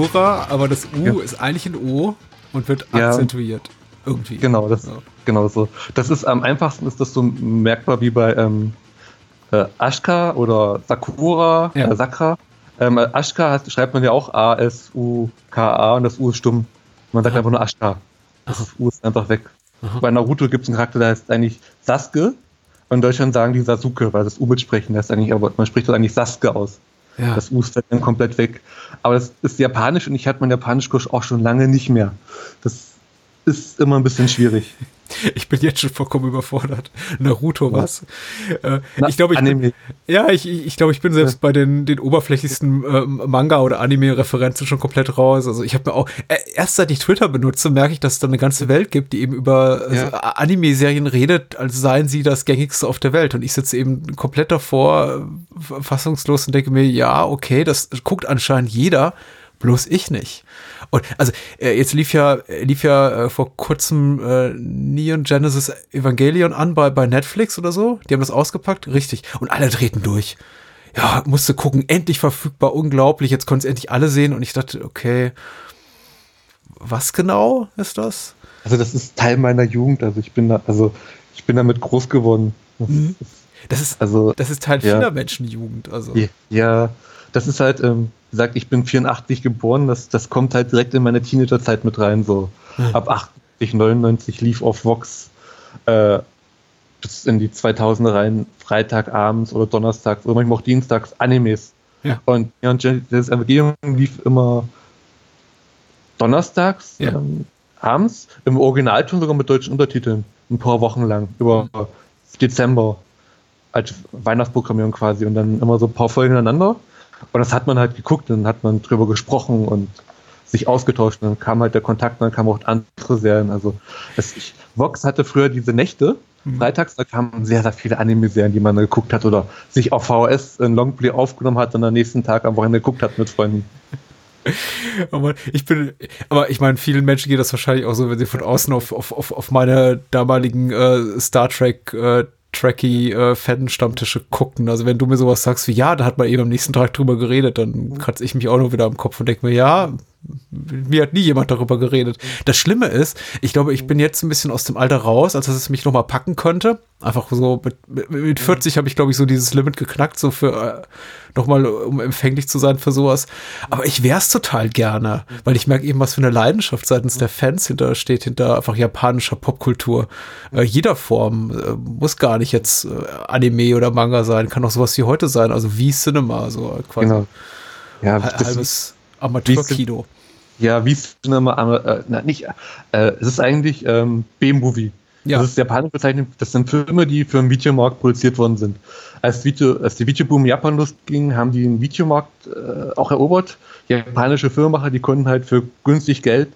Kitamura, aber das U ja. ist eigentlich ein O und wird ja. akzentuiert. Irgendwie. Genau, das, ja. genau so. Das ist am einfachsten ist das so merkbar wie bei ähm, äh, Ashka oder Sakura, äh, Sakra. Ähm, Ashka hat, schreibt man ja auch A-S-U-K-A und das U ist stumm. Man sagt Aha. einfach nur Ashka. Das U ist einfach weg. Aha. Bei Naruto gibt es einen Charakter, der heißt eigentlich Sasuke. Und in Deutschland sagen die Sasuke, weil das U mitsprechen das eigentlich, aber man spricht das eigentlich Sasuke aus. Ja. Das U ist dann komplett weg. Aber das ist japanisch und ich hatte meinen Japanischkurs auch schon lange nicht mehr. Das ist immer ein bisschen schwierig. Ich bin jetzt schon vollkommen überfordert. Naruto, was? Äh, Na, ich glaube, ich bin, ja, ich, ich glaube, ich bin selbst ja. bei den, den oberflächlichsten äh, Manga- oder Anime-Referenzen schon komplett raus. Also ich habe mir auch, äh, erst seit ich Twitter benutze, merke ich, dass es da eine ganze Welt gibt, die eben über ja. also Anime-Serien redet, als seien sie das gängigste auf der Welt. Und ich sitze eben komplett davor, fassungslos und denke mir, ja, okay, das guckt anscheinend jeder, bloß ich nicht. Und also äh, jetzt lief ja lief ja äh, vor kurzem äh, Neon Genesis Evangelion an bei bei Netflix oder so. Die haben das ausgepackt, richtig. Und alle treten durch. Ja, musste gucken, endlich verfügbar, unglaublich. Jetzt konnten es endlich alle sehen und ich dachte, okay, was genau ist das? Also das ist Teil meiner Jugend. Also ich bin da, also ich bin damit groß geworden. Das, mhm. das ist also das ist Teil ja. vieler Menschenjugend. Also ja, das ist halt. Ähm, gesagt, ich bin 84 geboren, das, das kommt halt direkt in meine Teenagerzeit mit rein. So mhm. ab 80, 99 lief auf Vox äh, bis in die 2000er rein, Freitagabends oder donnerstags oder manchmal auch dienstags Animes. Ja. Und und das Evangelium lief immer donnerstags ja. ähm, abends im Originalton sogar mit deutschen Untertiteln ein paar Wochen lang über mhm. Dezember als Weihnachtsprogrammierung quasi und dann immer so ein paar Folgen ineinander und das hat man halt geguckt, dann hat man drüber gesprochen und sich ausgetauscht. Und dann kam halt der Kontakt, dann kamen auch andere Serien. Also es, ich, Vox hatte früher diese Nächte, mhm. freitags, da kamen sehr, sehr viele Anime-Serien, die man geguckt hat oder sich auf VHS in Longplay aufgenommen hat und am nächsten Tag am Wochenende geguckt hat mit Freunden. aber ich bin, aber ich meine, vielen Menschen geht das wahrscheinlich auch so, wenn sie von außen auf, auf, auf, auf meine damaligen äh, Star Trek äh, tracky äh, Fan-Stammtische gucken. Also wenn du mir sowas sagst wie, ja, da hat man eben am nächsten Tag drüber geredet, dann kratze ich mich auch noch wieder am Kopf und denke mir, ja, mir hat nie jemand darüber geredet. Das Schlimme ist, ich glaube, ich bin jetzt ein bisschen aus dem Alter raus, als dass es mich nochmal packen könnte. Einfach so mit, mit 40 habe ich, glaube ich, so dieses Limit geknackt, so für äh, nochmal, um empfänglich zu sein für sowas. Aber ich wäre es total gerne, weil ich merke eben, was für eine Leidenschaft seitens der Fans hinter steht, hinter einfach japanischer Popkultur. Äh, jeder Form. Äh, muss gar nicht jetzt äh, Anime oder Manga sein, kann auch sowas wie heute sein, also wie Cinema, so quasi. Genau. Ja, halbes Amateurkino. Ja, wie Cinema, äh, na, nicht, äh, es ist eigentlich ähm, B-Movie. Ja. Das ist japanisch bezeichnet, das sind Filme, die für den Videomarkt produziert worden sind. Als, Video, als die Videoboom in Japan losging, haben die den Videomarkt äh, auch erobert. Japanische Filmemacher, die konnten halt für günstig Geld,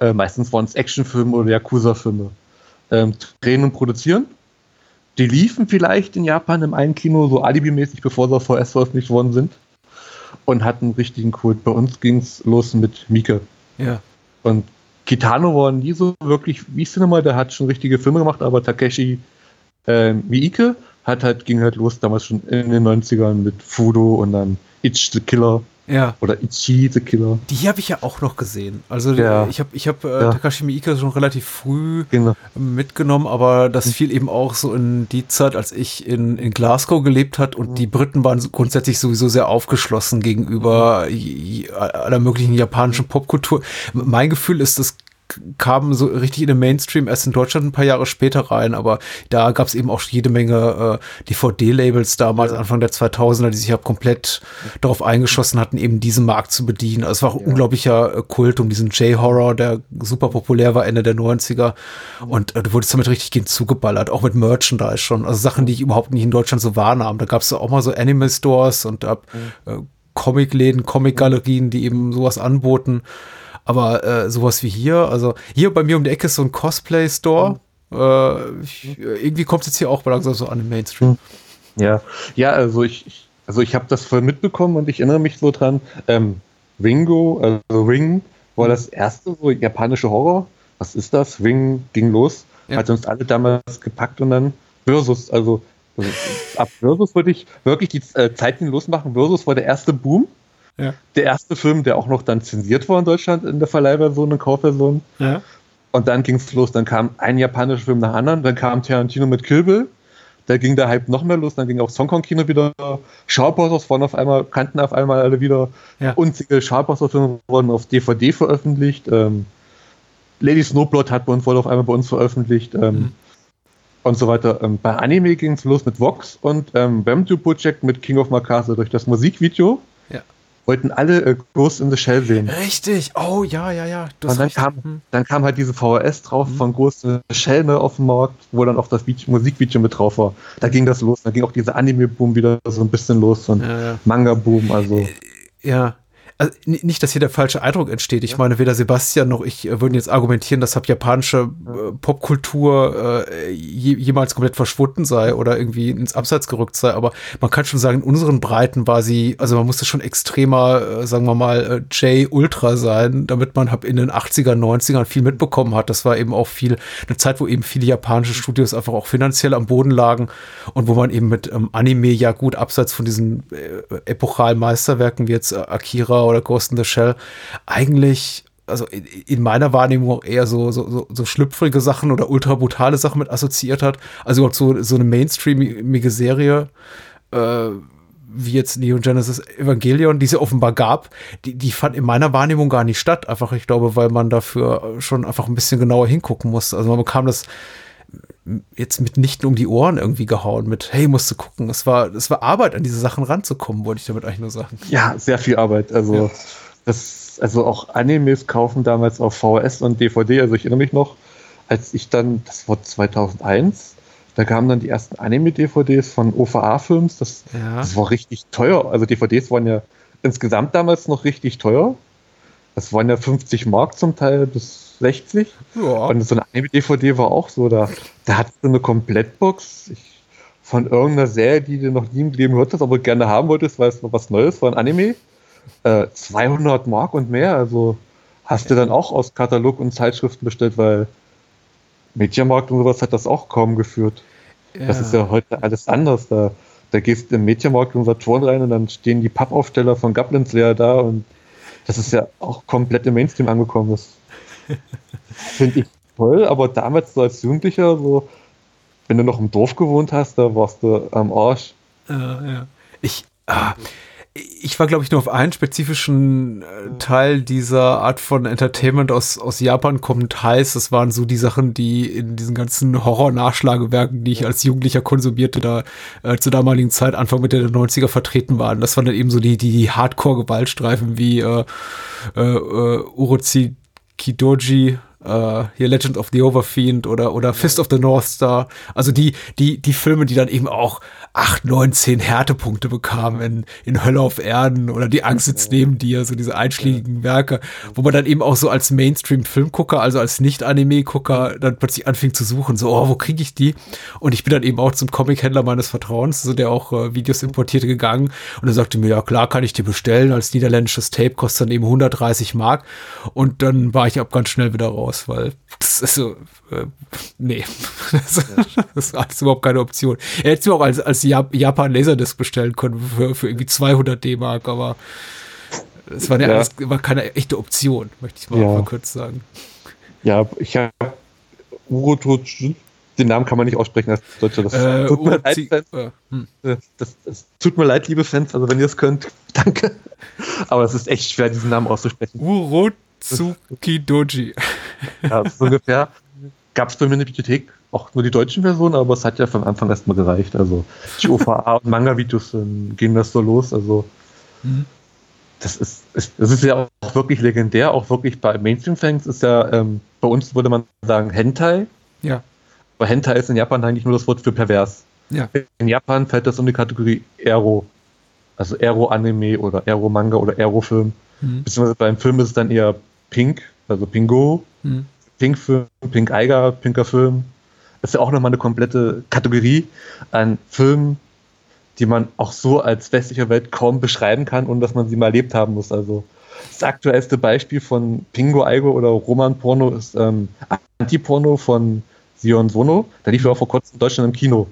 äh, meistens waren es Actionfilme oder Yakuza-Filme, ähm, drehen und produzieren. Die liefen vielleicht in Japan im einen Kino so alibimäßig, bevor sie auf VS veröffentlicht worden sind und hatten einen richtigen Kult. Bei uns ging es los mit Mika. Ja. Und Kitano war nie so wirklich wie Cinema, der hat schon richtige Filme gemacht, aber Takeshi äh, Miike hat halt, ging halt los damals schon in den 90ern mit Fudo und dann Itch the Killer. Ja. Oder Ichi the Killer. Die habe ich ja auch noch gesehen. Also ja. ich habe ich hab, äh, ja. Takashi Miike schon relativ früh genau. mitgenommen, aber das mhm. fiel eben auch so in die Zeit, als ich in, in Glasgow gelebt hat und mhm. die Briten waren grundsätzlich sowieso sehr aufgeschlossen gegenüber mhm. aller möglichen japanischen Popkultur. Mein Gefühl ist, das kamen so richtig in den Mainstream erst in Deutschland ein paar Jahre später rein, aber da gab es eben auch jede Menge äh, DVD-Labels damals, Anfang der 2000er, die sich ja komplett darauf eingeschossen hatten, eben diesen Markt zu bedienen. Also es war auch ja. unglaublicher äh, Kult um diesen J-Horror, der super populär war Ende der 90er und äh, du wurdest damit richtig gehen zugeballert, auch mit Merchandise schon, also Sachen, die ich überhaupt nicht in Deutschland so wahrnahm. Da gab es auch mal so Animal-Stores und äh, mhm. Comic-Läden, Comic-Galerien, die eben sowas anboten. Aber äh, sowas wie hier, also hier bei mir um die Ecke ist so ein Cosplay-Store. Mhm. Äh, ich, irgendwie kommt es jetzt hier auch langsam so an den Mainstream. Hm. Ja, ja, also ich, also ich habe das voll mitbekommen und ich erinnere mich so dran. Ähm, Ringo, also Ring, war das erste so japanische Horror. Was ist das? Ring ging los, ja. hat uns alle damals gepackt und dann Versus, also ab Versus würde ich wirklich die äh, Zeitlinie losmachen. Versus war der erste Boom. Ja. Der erste Film, der auch noch dann zensiert war in Deutschland in der Verleihversion und Kaufversion. Ja. Und dann ging es los. Dann kam ein japanischer Film nach anderen. Dann kam Tarantino mit Kill Bill. Da ging der Hype noch mehr los. Dann ging auch Song Kino wieder. Schaubosers waren auf einmal, kannten auf einmal alle wieder. Ja. Unzählige Schaubosser-Filme wurden auf DVD veröffentlicht. Ähm, Lady Snowblood hat bei uns wohl auf einmal bei uns veröffentlicht. Ähm, mhm. Und so weiter. Ähm, bei Anime ging es los mit Vox und ähm, Bamdu Project mit King of Makase durch das Musikvideo wollten alle äh, Ghost in the Shell sehen. Richtig, oh ja, ja, ja. und dann kam, hm. dann kam halt diese VHS drauf mhm. von Ghost in the Shell ne, auf dem Markt, wo dann auch das Video, Musikvideo mit drauf war. Da ging das los, da ging auch dieser Anime-Boom wieder so ein bisschen los und ja, ja. Manga-Boom, also. Ja, also nicht, dass hier der falsche Eindruck entsteht. Ich meine, weder Sebastian noch ich äh, würden jetzt argumentieren, dass japanische äh, Popkultur äh, jemals komplett verschwunden sei oder irgendwie ins Abseits gerückt sei. Aber man kann schon sagen, in unseren Breiten war sie, also man musste schon extremer, äh, sagen wir mal, äh, J-Ultra sein, damit man in den 80er, 90ern viel mitbekommen hat. Das war eben auch viel, eine Zeit, wo eben viele japanische Studios einfach auch finanziell am Boden lagen und wo man eben mit ähm, Anime ja gut abseits von diesen äh, epochalen Meisterwerken wie jetzt Akira oder Ghost in the Shell eigentlich also in meiner Wahrnehmung auch eher so, so, so, schlüpfrige Sachen oder ultra brutale Sachen mit assoziiert hat. Also überhaupt so, so eine mainstreamige Serie, äh, wie jetzt Neon Genesis Evangelion, die es ja offenbar gab, die, die fand in meiner Wahrnehmung gar nicht statt. Einfach, ich glaube, weil man dafür schon einfach ein bisschen genauer hingucken muss. Also man bekam das jetzt mitnichten um die Ohren irgendwie gehauen mit, hey, musst du gucken. Es war, es war Arbeit, an diese Sachen ranzukommen, wollte ich damit eigentlich nur sagen. Ja, sehr viel Arbeit. Also, ja. das, also auch Animes kaufen damals auf VHS und DVD. Also ich erinnere mich noch, als ich dann, das war 2001, da kamen dann die ersten Anime-DVDs von OVA-Films. Das, ja. das war richtig teuer. Also DVDs waren ja insgesamt damals noch richtig teuer. Das waren ja 50 Mark zum Teil bis 60. Ja. Und so eine Anime-DVD war auch so, da, da hat du eine Komplettbox ich, von irgendeiner Serie, die du noch nie im Leben gehört hast, aber gerne haben wolltest, weil es noch was Neues war, ein Anime. Äh, 200 Mark und mehr, also hast du dann auch aus Katalog und Zeitschriften bestellt, weil Mediamarkt und sowas hat das auch kaum geführt. Ja. Das ist ja heute alles anders. Da, da gehst du im Mediamarkt und Saturn rein und dann stehen die Pappaufsteller von Goblins Lair da und das ist ja auch komplett im Mainstream angekommen. Das finde ich toll, aber damals so als Jugendlicher, so, wenn du noch im Dorf gewohnt hast, da warst du am Arsch. Äh, ja. Ich, ah, ich war, glaube ich, nur auf einen spezifischen äh, Teil dieser Art von Entertainment aus, aus Japan kommt heiß. Das waren so die Sachen, die in diesen ganzen Horror-Nachschlagewerken, die ich als Jugendlicher konsumierte, da äh, zur damaligen Zeit, Anfang Mitte der 90er vertreten waren. Das waren dann eben so die, die, die Hardcore-Gewaltstreifen wie äh, äh, uh, Urozi Kidoji, Uh, hier Legend of the Overfiend oder, oder Fist of the North Star. Also die, die, die Filme, die dann eben auch acht, neun, zehn Härtepunkte bekam in, in Hölle auf Erden oder Die Angst sitzt neben dir, so diese einschlägigen Werke, wo man dann eben auch so als Mainstream-Filmgucker, also als Nicht-Anime-Gucker, dann plötzlich anfing zu suchen, so, oh, wo kriege ich die? Und ich bin dann eben auch zum Comic-Händler meines Vertrauens, so der auch äh, Videos importierte, gegangen und er sagte mir, ja klar, kann ich dir bestellen, als niederländisches Tape kostet dann eben 130 Mark. Und dann war ich ab ganz schnell wieder raus, weil das ist so, äh, nee, das, das war alles überhaupt keine Option. Er hätte es auch als, als Japan Laserdisc bestellen können für, für irgendwie 200 D-Mark, aber es war, ja. war keine echte Option, möchte ich mal, ja. mal kurz sagen. Ja, ich habe Uroto, den Namen kann man nicht aussprechen als Deutscher. Das, äh, tut mir leid, äh, hm. das, das, tut mir leid, liebe Fans, also wenn ihr es könnt, danke. Aber es ist echt schwer, diesen Namen auszusprechen. Urotsukidoji. Ja, so ungefähr. Gab es bei mir in der Bibliothek auch nur die deutschen Versionen, aber es hat ja von Anfang erstmal gereicht. Also die OVA und Manga-Videos ähm, gehen das so los. Also mhm. das ist, ist, das ist ja auch wirklich legendär, auch wirklich bei Mainstream-Fans ist ja, ähm, bei uns würde man sagen Hentai. Ja. Aber Hentai ist in Japan eigentlich nur das Wort für pervers. Ja. In Japan fällt das um die Kategorie Aero. Also Aero-Anime oder Aero-Manga oder Aero-Film. Mhm. Beziehungsweise beim Film ist es dann eher Pink, also Pingo. Mhm. Pink-Film, Pink-Eiger, pinker Film ist ja auch nochmal eine komplette Kategorie an Filmen, die man auch so als westlicher Welt kaum beschreiben kann, ohne dass man sie mal erlebt haben muss. Also das aktuellste Beispiel von Pingo Aigo oder Roman Porno ist ähm, Anti-Porno von Sion Sono. Da lief ja auch vor kurzem in Deutschland im Kino.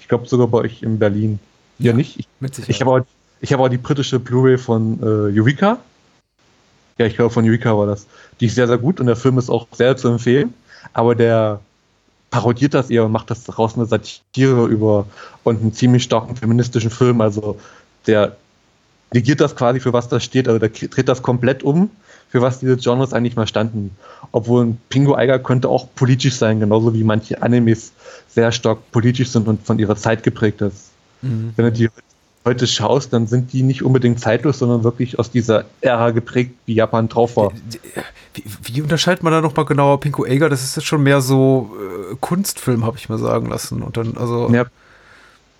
Ich glaube sogar bei euch in Berlin. Ja, ja nicht? Ich, ich habe auch, hab auch die britische Blu-ray von äh, Eureka. Ja, ich glaube von Eureka war das. Die ist sehr, sehr gut und der Film ist auch sehr zu empfehlen. Aber der parodiert das eher und macht das daraus eine Satire über und einen ziemlich starken feministischen Film. Also der negiert das quasi für was das steht, also der dreht das komplett um, für was diese Genres eigentlich mal standen. Obwohl ein Pingo Eiger könnte auch politisch sein, genauso wie manche Animes sehr stark politisch sind und von ihrer Zeit geprägt ist. Mhm. Wenn du die heute schaust, dann sind die nicht unbedingt zeitlos, sondern wirklich aus dieser Ära geprägt, wie Japan drauf war. Wie, wie unterscheidet man da nochmal genauer Pinko Eiger? Das ist jetzt schon mehr so äh, Kunstfilm, habe ich mal sagen lassen. Und dann, also. Ja,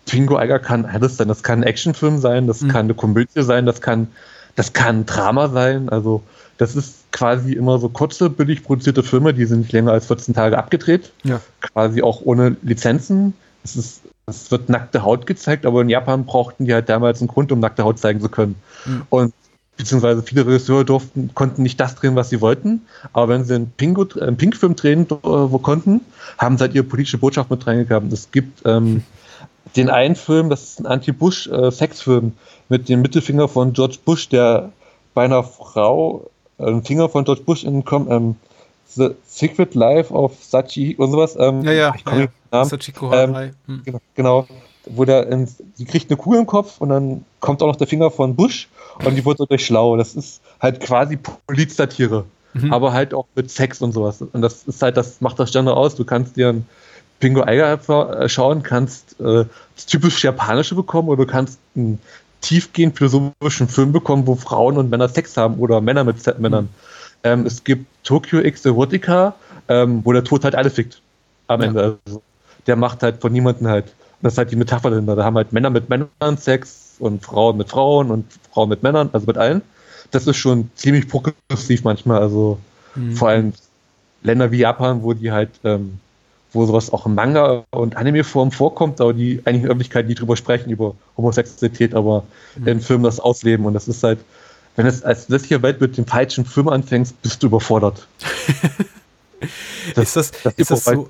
Pinko Eiger kann alles sein. Das kann ein Actionfilm sein, das mhm. kann eine Komödie sein, das kann, das kann ein Drama sein. Also, das ist quasi immer so kurze, billig produzierte Filme, die sind nicht länger als 14 Tage abgedreht. Ja. Quasi auch ohne Lizenzen. Es ist es wird nackte Haut gezeigt, aber in Japan brauchten die halt damals einen Grund, um nackte Haut zeigen zu können. Mhm. Und beziehungsweise viele Regisseure durften, konnten nicht das drehen, was sie wollten, aber wenn sie einen, Pingo, einen Pink-Film drehen wo konnten, haben sie halt ihre politische Botschaft mit reingegaben. Es gibt ähm, den einen Film, das ist ein Anti-Bush-Sexfilm äh, mit dem Mittelfinger von George Bush, der bei einer Frau äh, einen Finger von George Bush in ähm, The Secret Life of Sachi und sowas. Ähm, ja, ja. Ich komme ja. Sachiko ähm, hm. genau, genau, wo der, in, die kriegt eine Kugel im Kopf und dann kommt auch noch der Finger von Bush und die wird dadurch schlau. Das ist halt quasi Polizsatire, mhm. aber halt auch mit Sex und sowas. Und das ist halt, das macht das Genre aus. Du kannst dir ein Pingo Eiger schauen, kannst äh, das typisch Japanische bekommen oder du kannst einen tiefgehend philosophischen Film bekommen, wo Frauen und Männer Sex haben oder Männer mit Männern. Mhm. Ähm, es gibt Tokyo X Erotica, ähm, wo der Tod halt alle fickt. Am ja. Ende. Also, der macht halt von niemandem halt. Und das ist halt die Metapher dahinter. Da haben halt Männer mit Männern Sex und Frauen mit Frauen und Frauen mit Männern, also mit allen. Das ist schon ziemlich progressiv manchmal. Also mhm. vor allem Länder wie Japan, wo die halt, ähm, wo sowas auch in Manga und Anime-Form vorkommt, aber die eigentlich in Öffentlichkeit nie drüber sprechen, über Homosexualität, aber mhm. in Filmen das ausleben. Und das ist halt, wenn es als westliche Welt mit dem falschen Film anfängst, bist du überfordert. Das, ist das, das ist das so,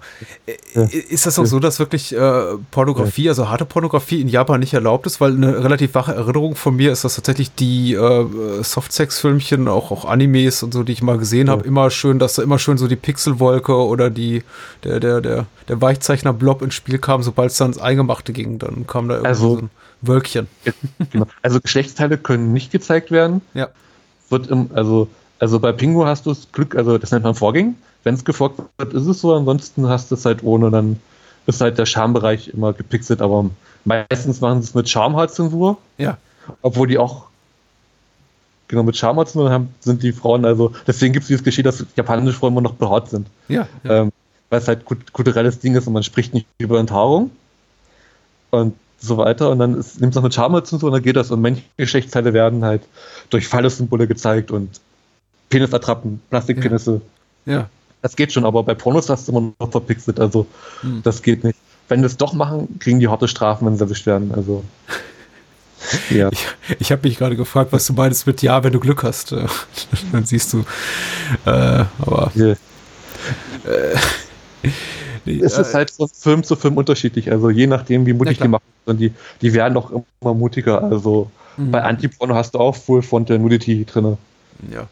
ja. ist das auch so, dass wirklich äh, Pornografie, also harte Pornografie in Japan nicht erlaubt ist? Weil eine relativ wache Erinnerung von mir ist, dass tatsächlich die äh, Softsex-Filmchen, auch, auch Animes und so, die ich mal gesehen ja. habe, immer schön, dass da immer schön so die Pixelwolke oder die, der, der, der, der Weichzeichner-Blob ins Spiel kam, sobald es dann ins Eingemachte ging, dann kam da irgendwie also, so ein Wölkchen. Also Geschlechtsteile können nicht gezeigt werden. Ja. Wird im, also, also bei Pingu hast du das Glück, also das nennt man Vorgängen. Wenn es gefolgt wird, ist es so, ansonsten hast du es halt ohne, dann ist halt der Schambereich immer gepixelt, aber meistens machen sie es mit Schamhalszensur. Ja. Obwohl die auch genau mit Schamhalszensur haben, sind die Frauen, also deswegen gibt es dieses Geschehen, dass japanische Frauen immer noch behaart sind. Ja. ja. Ähm, weil es halt kulturelles Ding ist und man spricht nicht über Enthaarung. Und so weiter. Und dann nimmt es noch mit Schamholz und so und dann geht das. Und Menschengeschlechtsteile werden halt durch Phallus-Symbole gezeigt und Penisattrappen, Plastikpenisse. Ja. ja. Das geht schon, aber bei Pornos hast du immer noch verpixelt. Also hm. das geht nicht. Wenn wir es doch machen, kriegen die harte Strafen, wenn sie erwischt werden. Also. Ja. Ich, ich habe mich gerade gefragt, was du meinst mit Ja, wenn du Glück hast. Dann siehst du. Äh, aber. Yeah. Äh, nee, es ist äh, halt von Film zu Film unterschiedlich. Also je nachdem, wie mutig die machen. Und die, die werden doch immer mutiger. Also mhm. bei Anti-Porno hast du auch Full Frontal Nudity drin. Ja.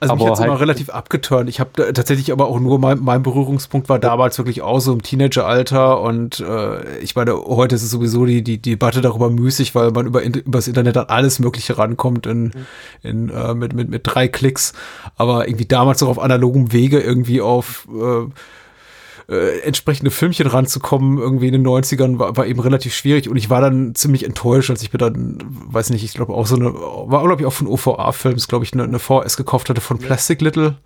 Also aber mich hat halt immer relativ abgeturnt. Ich habe tatsächlich aber auch nur mein, mein Berührungspunkt war damals wirklich auch so im Teenageralter und äh, ich meine, heute ist es sowieso die, die, die Debatte darüber müßig, weil man über, über das Internet an alles Mögliche rankommt in, mhm. in, äh, mit, mit, mit drei Klicks. Aber irgendwie damals noch auf analogem Wege irgendwie auf äh, äh, entsprechende Filmchen ranzukommen, irgendwie in den 90ern, war, war eben relativ schwierig und ich war dann ziemlich enttäuscht, als ich mir dann, weiß nicht, ich glaube auch so eine, war glaube ich auch von OVA-Films, glaube ich, eine, eine VS gekauft hatte von Plastic Little.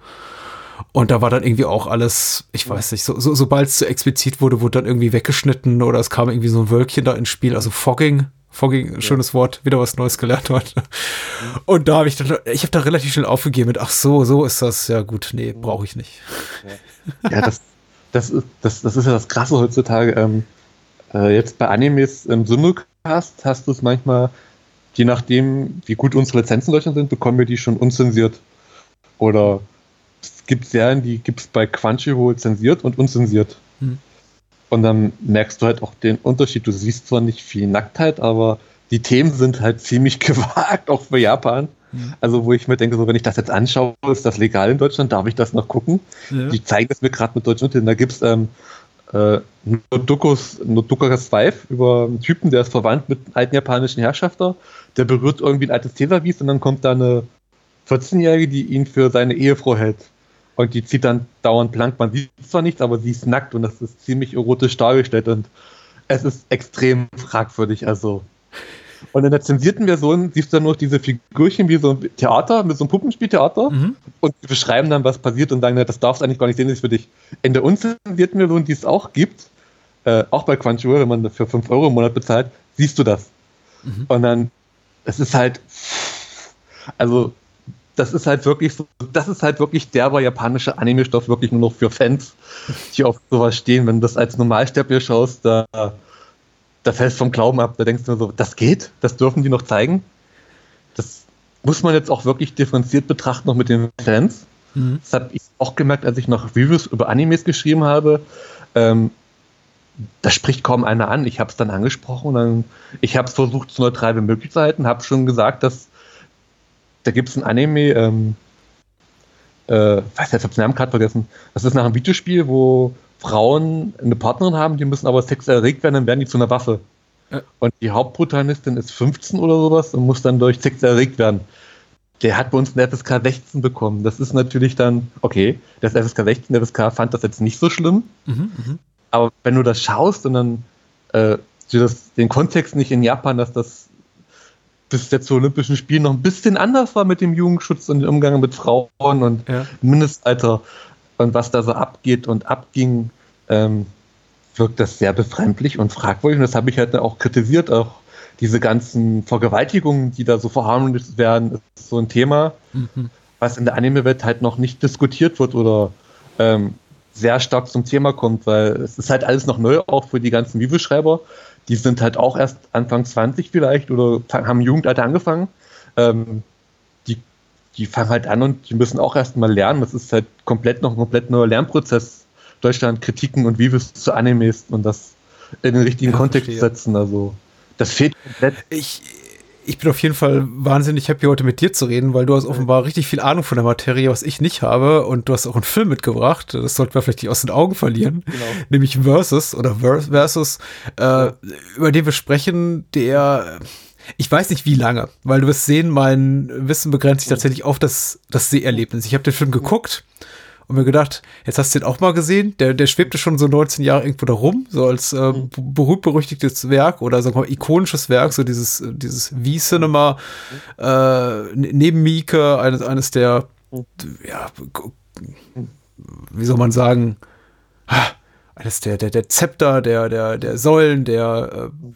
Und da war dann irgendwie auch alles, ich weiß nicht, so, so, sobald es zu explizit wurde, wurde dann irgendwie weggeschnitten oder es kam irgendwie so ein Wölkchen da ins Spiel, also Fogging. Fogging, ja. schönes Wort, wieder was Neues gelernt heute. Und da habe ich dann, ich habe da relativ schnell aufgegeben mit, ach so, so ist das, ja gut, nee, brauche ich nicht. Ja, ja das, das ist, das, das ist ja das Krasse heutzutage. Ähm, äh, jetzt bei Animes im Simulcast hast du es manchmal, je nachdem, wie gut unsere Lizenzen in Deutschland sind, bekommen wir die schon unzensiert. Oder es gibt Serien, die gibt es bei Crunchyroll zensiert und unzensiert. Hm. Und dann merkst du halt auch den Unterschied. Du siehst zwar nicht viel Nacktheit, aber die Themen sind halt ziemlich gewagt, auch für Japan. Mhm. Also, wo ich mir denke, so, wenn ich das jetzt anschaue, ist das legal in Deutschland? Darf ich das noch gucken? Ja. Die zeigen das mir gerade mit deutschen Untertiteln. Da gibt es ähm, äh, Nodokus, Nodokas Wife über einen Typen, der ist verwandt mit einem alten japanischen Herrschafter. Der berührt irgendwie ein altes Teserwies und dann kommt da eine 14-Jährige, die ihn für seine Ehefrau hält. Und die zieht dann dauernd blank. Man sieht zwar nichts, aber sie ist nackt und das ist ziemlich erotisch dargestellt und es ist extrem fragwürdig. Also. Und in der zensierten Version siehst du dann nur diese Figürchen wie so ein Theater, mit so einem Puppenspieltheater mhm. und die beschreiben dann, was passiert und sagen, das darfst du eigentlich gar nicht sehen, das ist für dich. In der unzensierten Version, die es auch gibt, äh, auch bei Crunchyroll, wenn man für 5 Euro im Monat bezahlt, siehst du das. Mhm. Und dann, es ist halt, also das ist halt wirklich so, das ist halt wirklich derber japanischer Anime-Stoff, wirklich nur noch für Fans, die auf sowas stehen. Wenn du das als Normalsterblicher schaust, da, da fällst du vom Glauben ab, da denkst du so, das geht, das dürfen die noch zeigen. Das muss man jetzt auch wirklich differenziert betrachten, noch mit den Fans. Mhm. Das habe ich auch gemerkt, als ich noch Reviews über Animes geschrieben habe. Ähm, da spricht kaum einer an. Ich habe es dann angesprochen. Dann, ich habe es versucht, so neutral wie möglich zu halten, habe schon gesagt, dass da gibt es ein Anime, ähm, äh, weiß jetzt, ich habe den Namen gerade vergessen. Das ist nach einem Videospiel, wo Frauen eine Partnerin haben, die müssen aber sexuell erregt werden, dann werden die zu einer Waffe. Ja. Und die Hauptprotagonistin ist 15 oder sowas und muss dann durch Sex erregt werden. Der hat bei uns eine FSK 16 bekommen. Das ist natürlich dann, okay, das FSK 16, der FSK fand das jetzt nicht so schlimm. Mhm, mh. Aber wenn du das schaust und dann äh, das, den Kontext nicht in Japan, dass das bis jetzt zu Olympischen Spielen noch ein bisschen anders war mit dem Jugendschutz und dem Umgang mit Frauen und ja. Mindestalter und was da so abgeht und abging, ähm, wirkt das sehr befremdlich und fragwürdig. Und das habe ich halt auch kritisiert. Auch diese ganzen Vergewaltigungen, die da so verharmlost werden, ist so ein Thema, mhm. was in der Anime-Welt halt noch nicht diskutiert wird oder ähm, sehr stark zum Thema kommt, weil es ist halt alles noch neu, auch für die ganzen Vivo-Schreiber die sind halt auch erst Anfang 20 vielleicht oder haben Jugendalter angefangen. Ähm, die, die fangen halt an und die müssen auch erst mal lernen. Das ist halt komplett noch ein komplett neuer Lernprozess. Deutschland Kritiken und wie wir es zu Animes und das in den richtigen ja, Kontext verstehe. setzen. Also das fehlt komplett. Ich, ich bin auf jeden Fall wahnsinnig happy, heute mit dir zu reden, weil du hast offenbar richtig viel Ahnung von der Materie, was ich nicht habe. Und du hast auch einen Film mitgebracht. Das sollten wir vielleicht nicht aus den Augen verlieren. Genau. Nämlich Versus oder Versus, äh, über den wir sprechen, der ich weiß nicht wie lange, weil du wirst sehen, mein Wissen begrenzt sich tatsächlich auf das, das Seherlebnis. Ich habe den Film geguckt und mir gedacht, jetzt hast du den auch mal gesehen. Der, der schwebte schon so 19 Jahre irgendwo da rum, so als äh, mhm. berühmt-berüchtigtes Werk oder sagen wir mal ikonisches Werk, so dieses, dieses V-Cinema äh, neben Mieke, eines, eines der, ja, wie soll man sagen, eines der, der, der Zepter, der, der, der Säulen, der äh,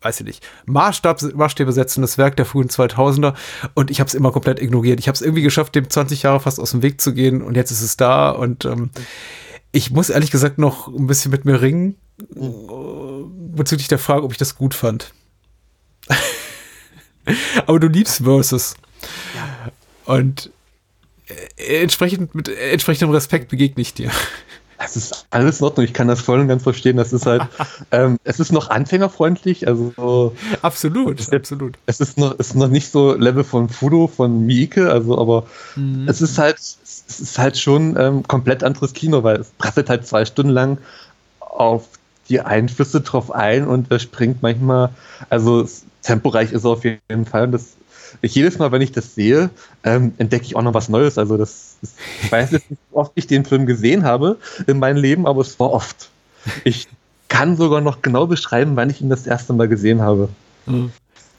weiß ich nicht, Maßstab, Maßstäbe setzendes Werk der frühen 2000er und ich habe es immer komplett ignoriert. Ich habe es irgendwie geschafft, dem 20 Jahre fast aus dem Weg zu gehen und jetzt ist es da und ähm, ich muss ehrlich gesagt noch ein bisschen mit mir ringen äh, bezüglich der Frage, ob ich das gut fand. Aber du liebst Versus. Ja. Und äh, entsprechend mit entsprechendem Respekt begegne ich dir. Das ist alles in Ordnung. Ich kann das voll und ganz verstehen. Das ist halt, ähm, es ist noch anfängerfreundlich. Also absolut, es, absolut. Es ist noch, ist noch nicht so Level von Fudo, von Miike, also aber mhm. es ist halt, es ist halt schon ähm, komplett anderes Kino, weil es prasselt halt zwei Stunden lang auf die Einflüsse drauf ein und er springt manchmal, also temporeich ist er auf jeden Fall und das ich, jedes Mal, wenn ich das sehe, ähm, entdecke ich auch noch was Neues. Also das, das ich weiß jetzt nicht, wie oft ich den Film gesehen habe in meinem Leben, aber es war oft. Ich kann sogar noch genau beschreiben, wann ich ihn das erste Mal gesehen habe. Mhm.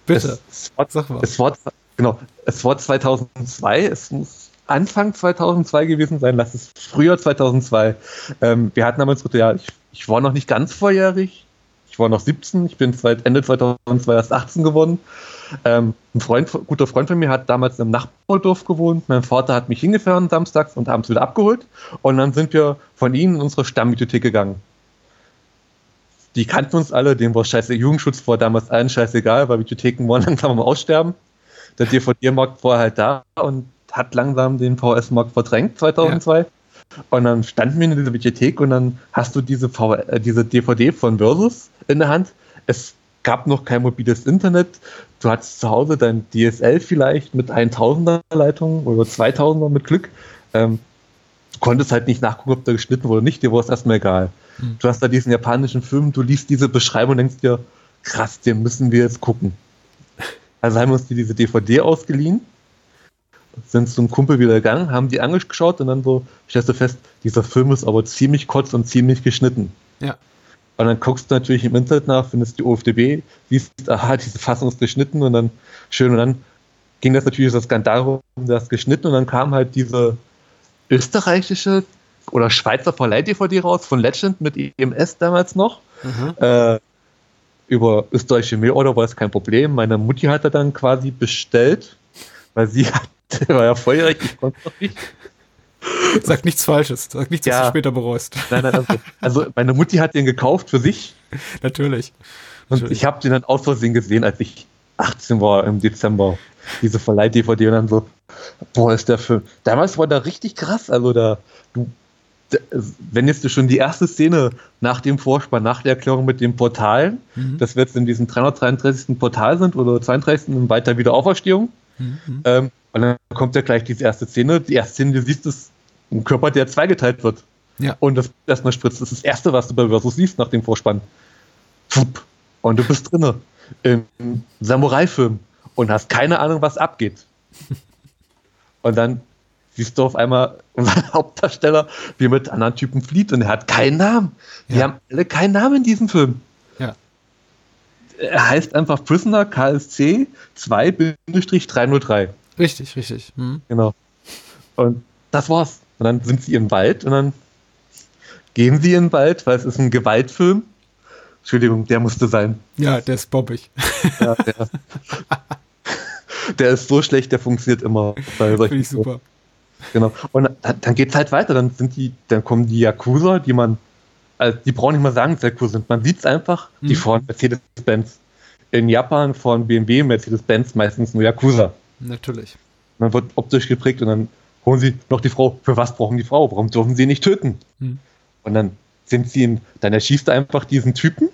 Bitte. Es, es, war, es, war, genau, es war 2002, es muss Anfang 2002 gewesen sein, lass es früher 2002. Ähm, wir hatten damals, ja, ich, ich war noch nicht ganz vorjährig, ich war noch 17, ich bin seit Ende 2002 erst 18 geworden. Ähm, ein Freund, guter Freund von mir hat damals im Nachbardorf gewohnt. Mein Vater hat mich hingefahren samstags und abends wieder abgeholt. Und dann sind wir von ihnen in unsere Stammbibliothek gegangen. Die kannten uns alle, dem war scheiße Jugendschutz vor damals allen scheißegal, weil Bibliotheken wollen langsam am Aussterben. Der DVD-Markt war halt da und hat langsam den VS-Markt verdrängt 2002. Ja. Und dann standen wir in dieser Bibliothek und dann hast du diese, v äh, diese DVD von Versus in der Hand. Es gab noch kein mobiles Internet. Du hattest zu Hause dein DSL vielleicht mit 1000er Leitung oder 2000er mit Glück. Ähm, du konntest halt nicht nachgucken, ob da geschnitten wurde oder nicht. Dir war es erstmal egal. Mhm. Du hast da diesen japanischen Film, du liest diese Beschreibung und denkst dir, krass, den müssen wir jetzt gucken. Also haben wir uns diese DVD ausgeliehen, sind zum Kumpel wieder gegangen, haben die angeschaut und dann so stellst du fest, dieser Film ist aber ziemlich kurz und ziemlich geschnitten. Ja. Und dann guckst du natürlich im Internet nach, findest die OFDB, siehst, aha, diese Fassung ist geschnitten und dann schön und dann ging das natürlich das Skandal rum, das geschnitten und dann kam halt diese österreichische oder Schweizer Verleih-DVD raus von Legend mit EMS damals noch. Mhm. Äh, über österreichische Mailorder war es kein Problem. Meine Mutti hat er dann quasi bestellt, weil sie hat, war ja volljährig, ich konnte noch nicht. Sag nichts Falsches, sag nichts, ja. was du später bereust. Nein, nein, also, also meine Mutti hat den gekauft für sich. Natürlich. Und Natürlich. ich habe den dann aus Versehen gesehen, als ich 18 war im Dezember. Diese Verleih-DVD und dann so, boah, ist der Film. Damals war der richtig krass. Also da, du, wenn jetzt schon die erste Szene nach dem Vorspann, nach der Erklärung mit den Portalen, mhm. dass wir jetzt in diesem 333. Portal sind oder 32. und weiter wieder Auferstehung. Mhm. Ähm, und dann kommt ja gleich diese erste Szene. Die erste Szene, du siehst, ist ein Körper, der zweigeteilt wird. Ja. Und das erstmal spritzt. Das ist das Erste, was du bei Versus siehst nach dem Vorspann. Fupp. Und du bist drinne im Samurai-Film und hast keine Ahnung, was abgeht. Und dann siehst du auf einmal unseren Hauptdarsteller, wie er mit anderen Typen flieht und er hat keinen Namen. Die ja. haben alle keinen Namen in diesem Film. Ja. Er heißt einfach Prisoner KSC 2-303. Richtig, richtig. Mhm. Genau. Und das war's. Und dann sind sie im Wald und dann gehen sie in den Wald, weil es ist ein Gewaltfilm. Entschuldigung, der musste sein. Ja, der ist bobbig. Ja, der, der ist so schlecht, der funktioniert immer. Finde ich super. Genau. Und dann, geht es halt weiter. Dann sind die, dann kommen die Yakuza, die man, also die brauchen nicht mal sagen, dass Yakuza sind. Man sieht es einfach, mhm. die fahren Mercedes-Benz. In Japan fahren BMW, Mercedes-Benz meistens nur Yakuza. Natürlich. Man wird optisch geprägt und dann holen sie noch die Frau. Für was brauchen die Frau? Warum dürfen sie nicht töten? Mhm. Und dann sind sie in, dann erschießt er einfach diesen Typen.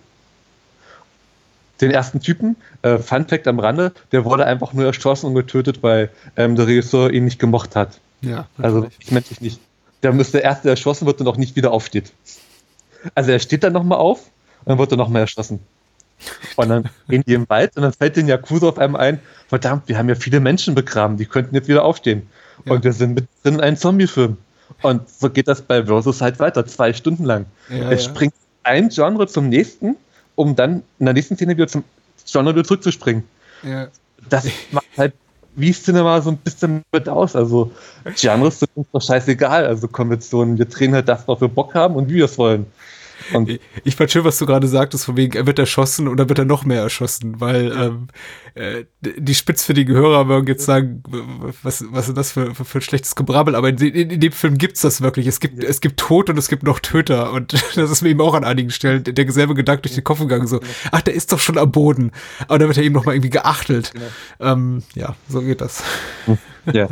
Den ersten Typen, äh, Fun Fact am Rande, der wurde einfach nur erschossen und getötet, weil ähm, der Regisseur ihn nicht gemocht hat. Ja, also ich menschlich nicht. Der müsste erst der erschossen wird und auch nicht wieder aufsteht. Also er steht dann nochmal auf und dann wird er nochmal erschossen. Und dann gehen die im Wald und dann fällt den Yakuza auf einmal ein, verdammt, wir haben ja viele Menschen begraben, die könnten jetzt wieder aufstehen. Ja. Und wir sind mit drin in einem Zombie-Film. Und so geht das bei Versus halt weiter, zwei Stunden lang. Ja, es ja. springt ein Genre zum nächsten, um dann in der nächsten Szene wieder zum Genre wieder zurückzuspringen. Ja. Das macht halt wie Cinema so ein bisschen mit aus. Also Genres sind uns doch scheißegal. Also Konventionen, wir drehen halt das, was wir Bock haben und wie wir es wollen. Und ich fand schön, was du gerade sagtest, von wegen, er wird erschossen oder wird er noch mehr erschossen, weil ähm, äh, die spitzfindigen Hörer würden jetzt sagen, was, was ist das für, für, für ein schlechtes Gebrabbel, aber in, in, in dem Film gibt's das wirklich. Es gibt, ja. es gibt Tod und es gibt noch Töter und das ist mir eben auch an einigen Stellen der selbe Gedanke durch den Kopf gegangen, so, ach, der ist doch schon am Boden, aber dann wird er eben noch mal irgendwie geachtelt. Genau. Ähm, ja, so geht das. Ja.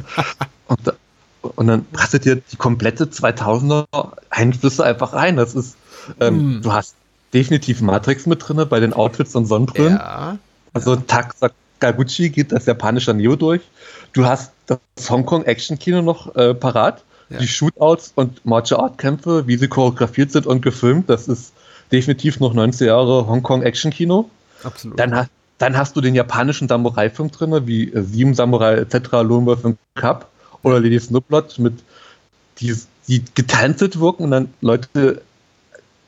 Und, und dann prasselt dir die komplette 2000er Einflüsse einfach rein. Das ist ähm, hm. Du hast definitiv Matrix mit drin bei den Outfits und Sonnenbrillen. Ja. Also ja. Tak Sakaguchi geht das japanische Neo durch. Du hast das Hongkong-Action-Kino noch äh, parat. Ja. Die Shootouts und Martial-Art-Kämpfe, wie sie choreografiert sind und gefilmt, das ist definitiv noch 90 Jahre Hongkong-Action-Kino. Absolut. Dann, dann, hast du den japanischen Samurai-Film drin, wie äh, Sieben Samurai etc., Lone Wolf Cup oder Lady Snowblood, mit die, die getanzelt wirken und dann Leute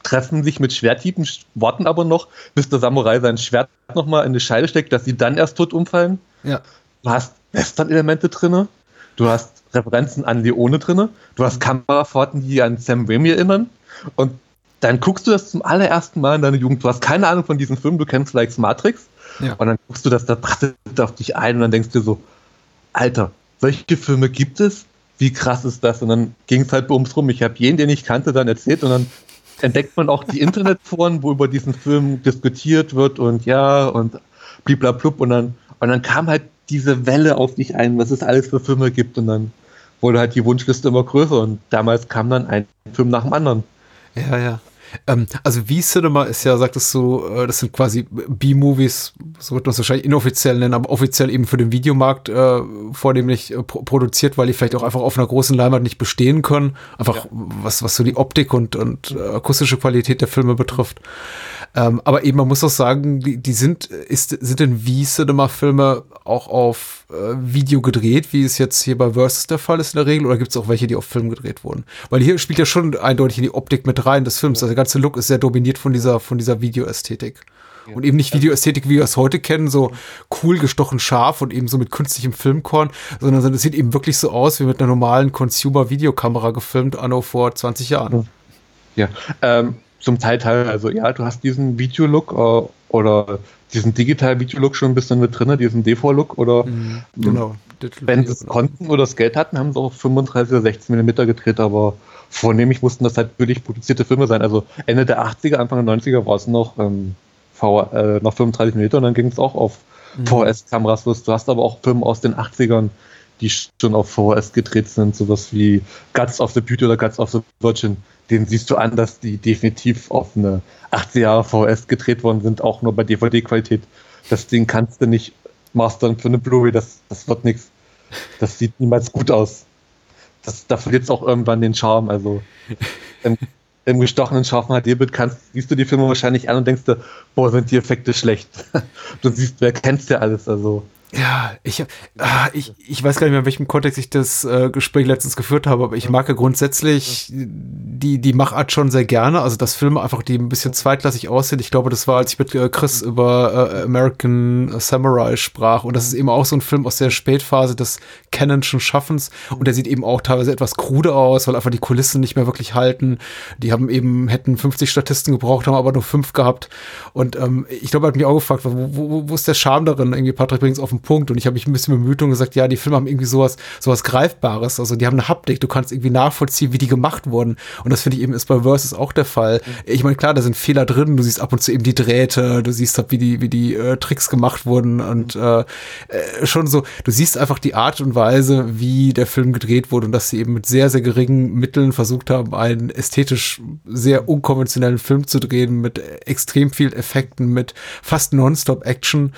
treffen sich mit Schwerthieben, warten aber noch, bis der Samurai sein Schwert nochmal in die Scheide steckt, dass sie dann erst tot umfallen. Ja. Du hast Western-Elemente drin, du hast Referenzen an Leone drin, du hast Kamerafahrten, die an Sam Raimi erinnern und dann guckst du das zum allerersten Mal in deiner Jugend. Du hast keine Ahnung von diesem Film, du kennst vielleicht Matrix ja. und dann guckst du das, da prasselt auf dich ein und dann denkst du so, Alter, solche Filme gibt es? Wie krass ist das? Und dann ging es halt ums rum. Ich habe jeden, den ich kannte, dann erzählt und dann entdeckt man auch die Internetforen, wo über diesen Film diskutiert wird und ja und bliblablub und dann, und dann kam halt diese Welle auf dich ein, was es alles für Filme gibt und dann wurde halt die Wunschliste immer größer und damals kam dann ein Film nach dem anderen. Ja, ja. Ähm, also V-Cinema ist ja, sagtest du, äh, das sind quasi B-Movies, so wird man es wahrscheinlich inoffiziell nennen, aber offiziell eben für den Videomarkt äh, vornehmlich äh, produziert, weil die vielleicht auch einfach auf einer großen Leinwand nicht bestehen können. Einfach ja. was, was so die Optik und, und äh, akustische Qualität der Filme betrifft. Ähm, aber eben, man muss auch sagen, die, die sind, ist, sind denn V-Cinema-Filme auch auf äh, Video gedreht, wie es jetzt hier bei Versus der Fall ist in der Regel, oder gibt es auch welche, die auf Film gedreht wurden? Weil hier spielt ja schon eindeutig in die Optik mit rein des Films. Also der ganze Look ist sehr dominiert von dieser, von dieser Videoästhetik. Ja. Und eben nicht Videoästhetik, wie wir es heute kennen, so cool gestochen scharf und eben so mit künstlichem Filmkorn, sondern es sieht eben wirklich so aus wie mit einer normalen Consumer-Videokamera gefilmt, anno vor 20 Jahren. Ja, ähm, zum Teil, Teil, also ja, du hast diesen Videolook äh, oder diesen digitalen Videolook schon ein bisschen mit drin, diesen DV-Look oder mhm, genau. wenn sie es konnten oder das Geld hatten, haben sie auch 35 oder 16 mm gedreht, aber vornehmlich mussten das halt wirklich produzierte Filme sein. Also Ende der 80er, Anfang der 90er war es noch, ähm, v, äh, noch 35 mm und dann ging es auch auf mhm. VHS-Kameras. Du hast aber auch Filme aus den 80ern, die schon auf VHS gedreht sind, sowas wie Guts of the Beauty oder Guts of the Virgin den siehst du an, dass die definitiv auf eine 80 Jahre VS gedreht worden sind, auch nur bei DVD-Qualität. Das Ding kannst du nicht mastern für eine Blu-ray, das, das wird nichts. Das sieht niemals gut aus. Das, da verliert es auch irgendwann den Charme. Also im, im gestochenen scharfen HD-Bild siehst du die Filme wahrscheinlich an und denkst dir, boah, sind die Effekte schlecht. du siehst, wer kennst ja alles. Also ja, ich, ah, ich, ich weiß gar nicht mehr, in welchem Kontext ich das äh, Gespräch letztens geführt habe, aber ich mag ja grundsätzlich die, die Machart schon sehr gerne. Also, dass Filme einfach, die ein bisschen zweitklassig aussehen. Ich glaube, das war, als ich mit äh, Chris über äh, American Samurai sprach. Und das ist eben auch so ein Film aus der Spätphase des Canonschen Schaffens. Und der sieht eben auch teilweise etwas krude aus, weil einfach die Kulissen nicht mehr wirklich halten. Die haben eben, hätten 50 Statisten gebraucht, haben aber nur fünf gehabt. Und ähm, ich glaube, er hat mich auch gefragt, wo, wo, wo ist der Charme darin? Irgendwie, Patrick bringt es auf den Punkt. Und ich habe mich ein bisschen bemüht und gesagt, ja, die Filme haben irgendwie sowas, sowas Greifbares. Also die haben eine Haptik. Du kannst irgendwie nachvollziehen, wie die gemacht wurden. Und das finde ich eben ist bei Versus auch der Fall. Ich meine, klar, da sind Fehler drin. Du siehst ab und zu eben die Drähte. Du siehst halt, wie die, wie die äh, Tricks gemacht wurden. Und äh, äh, schon so, du siehst einfach die Art und Weise, wie der Film gedreht wurde und dass sie eben mit sehr, sehr geringen Mitteln versucht haben, einen ästhetisch sehr unkonventionellen Film zu drehen mit extrem viel Effekten, mit fast Nonstop-Action. Mhm.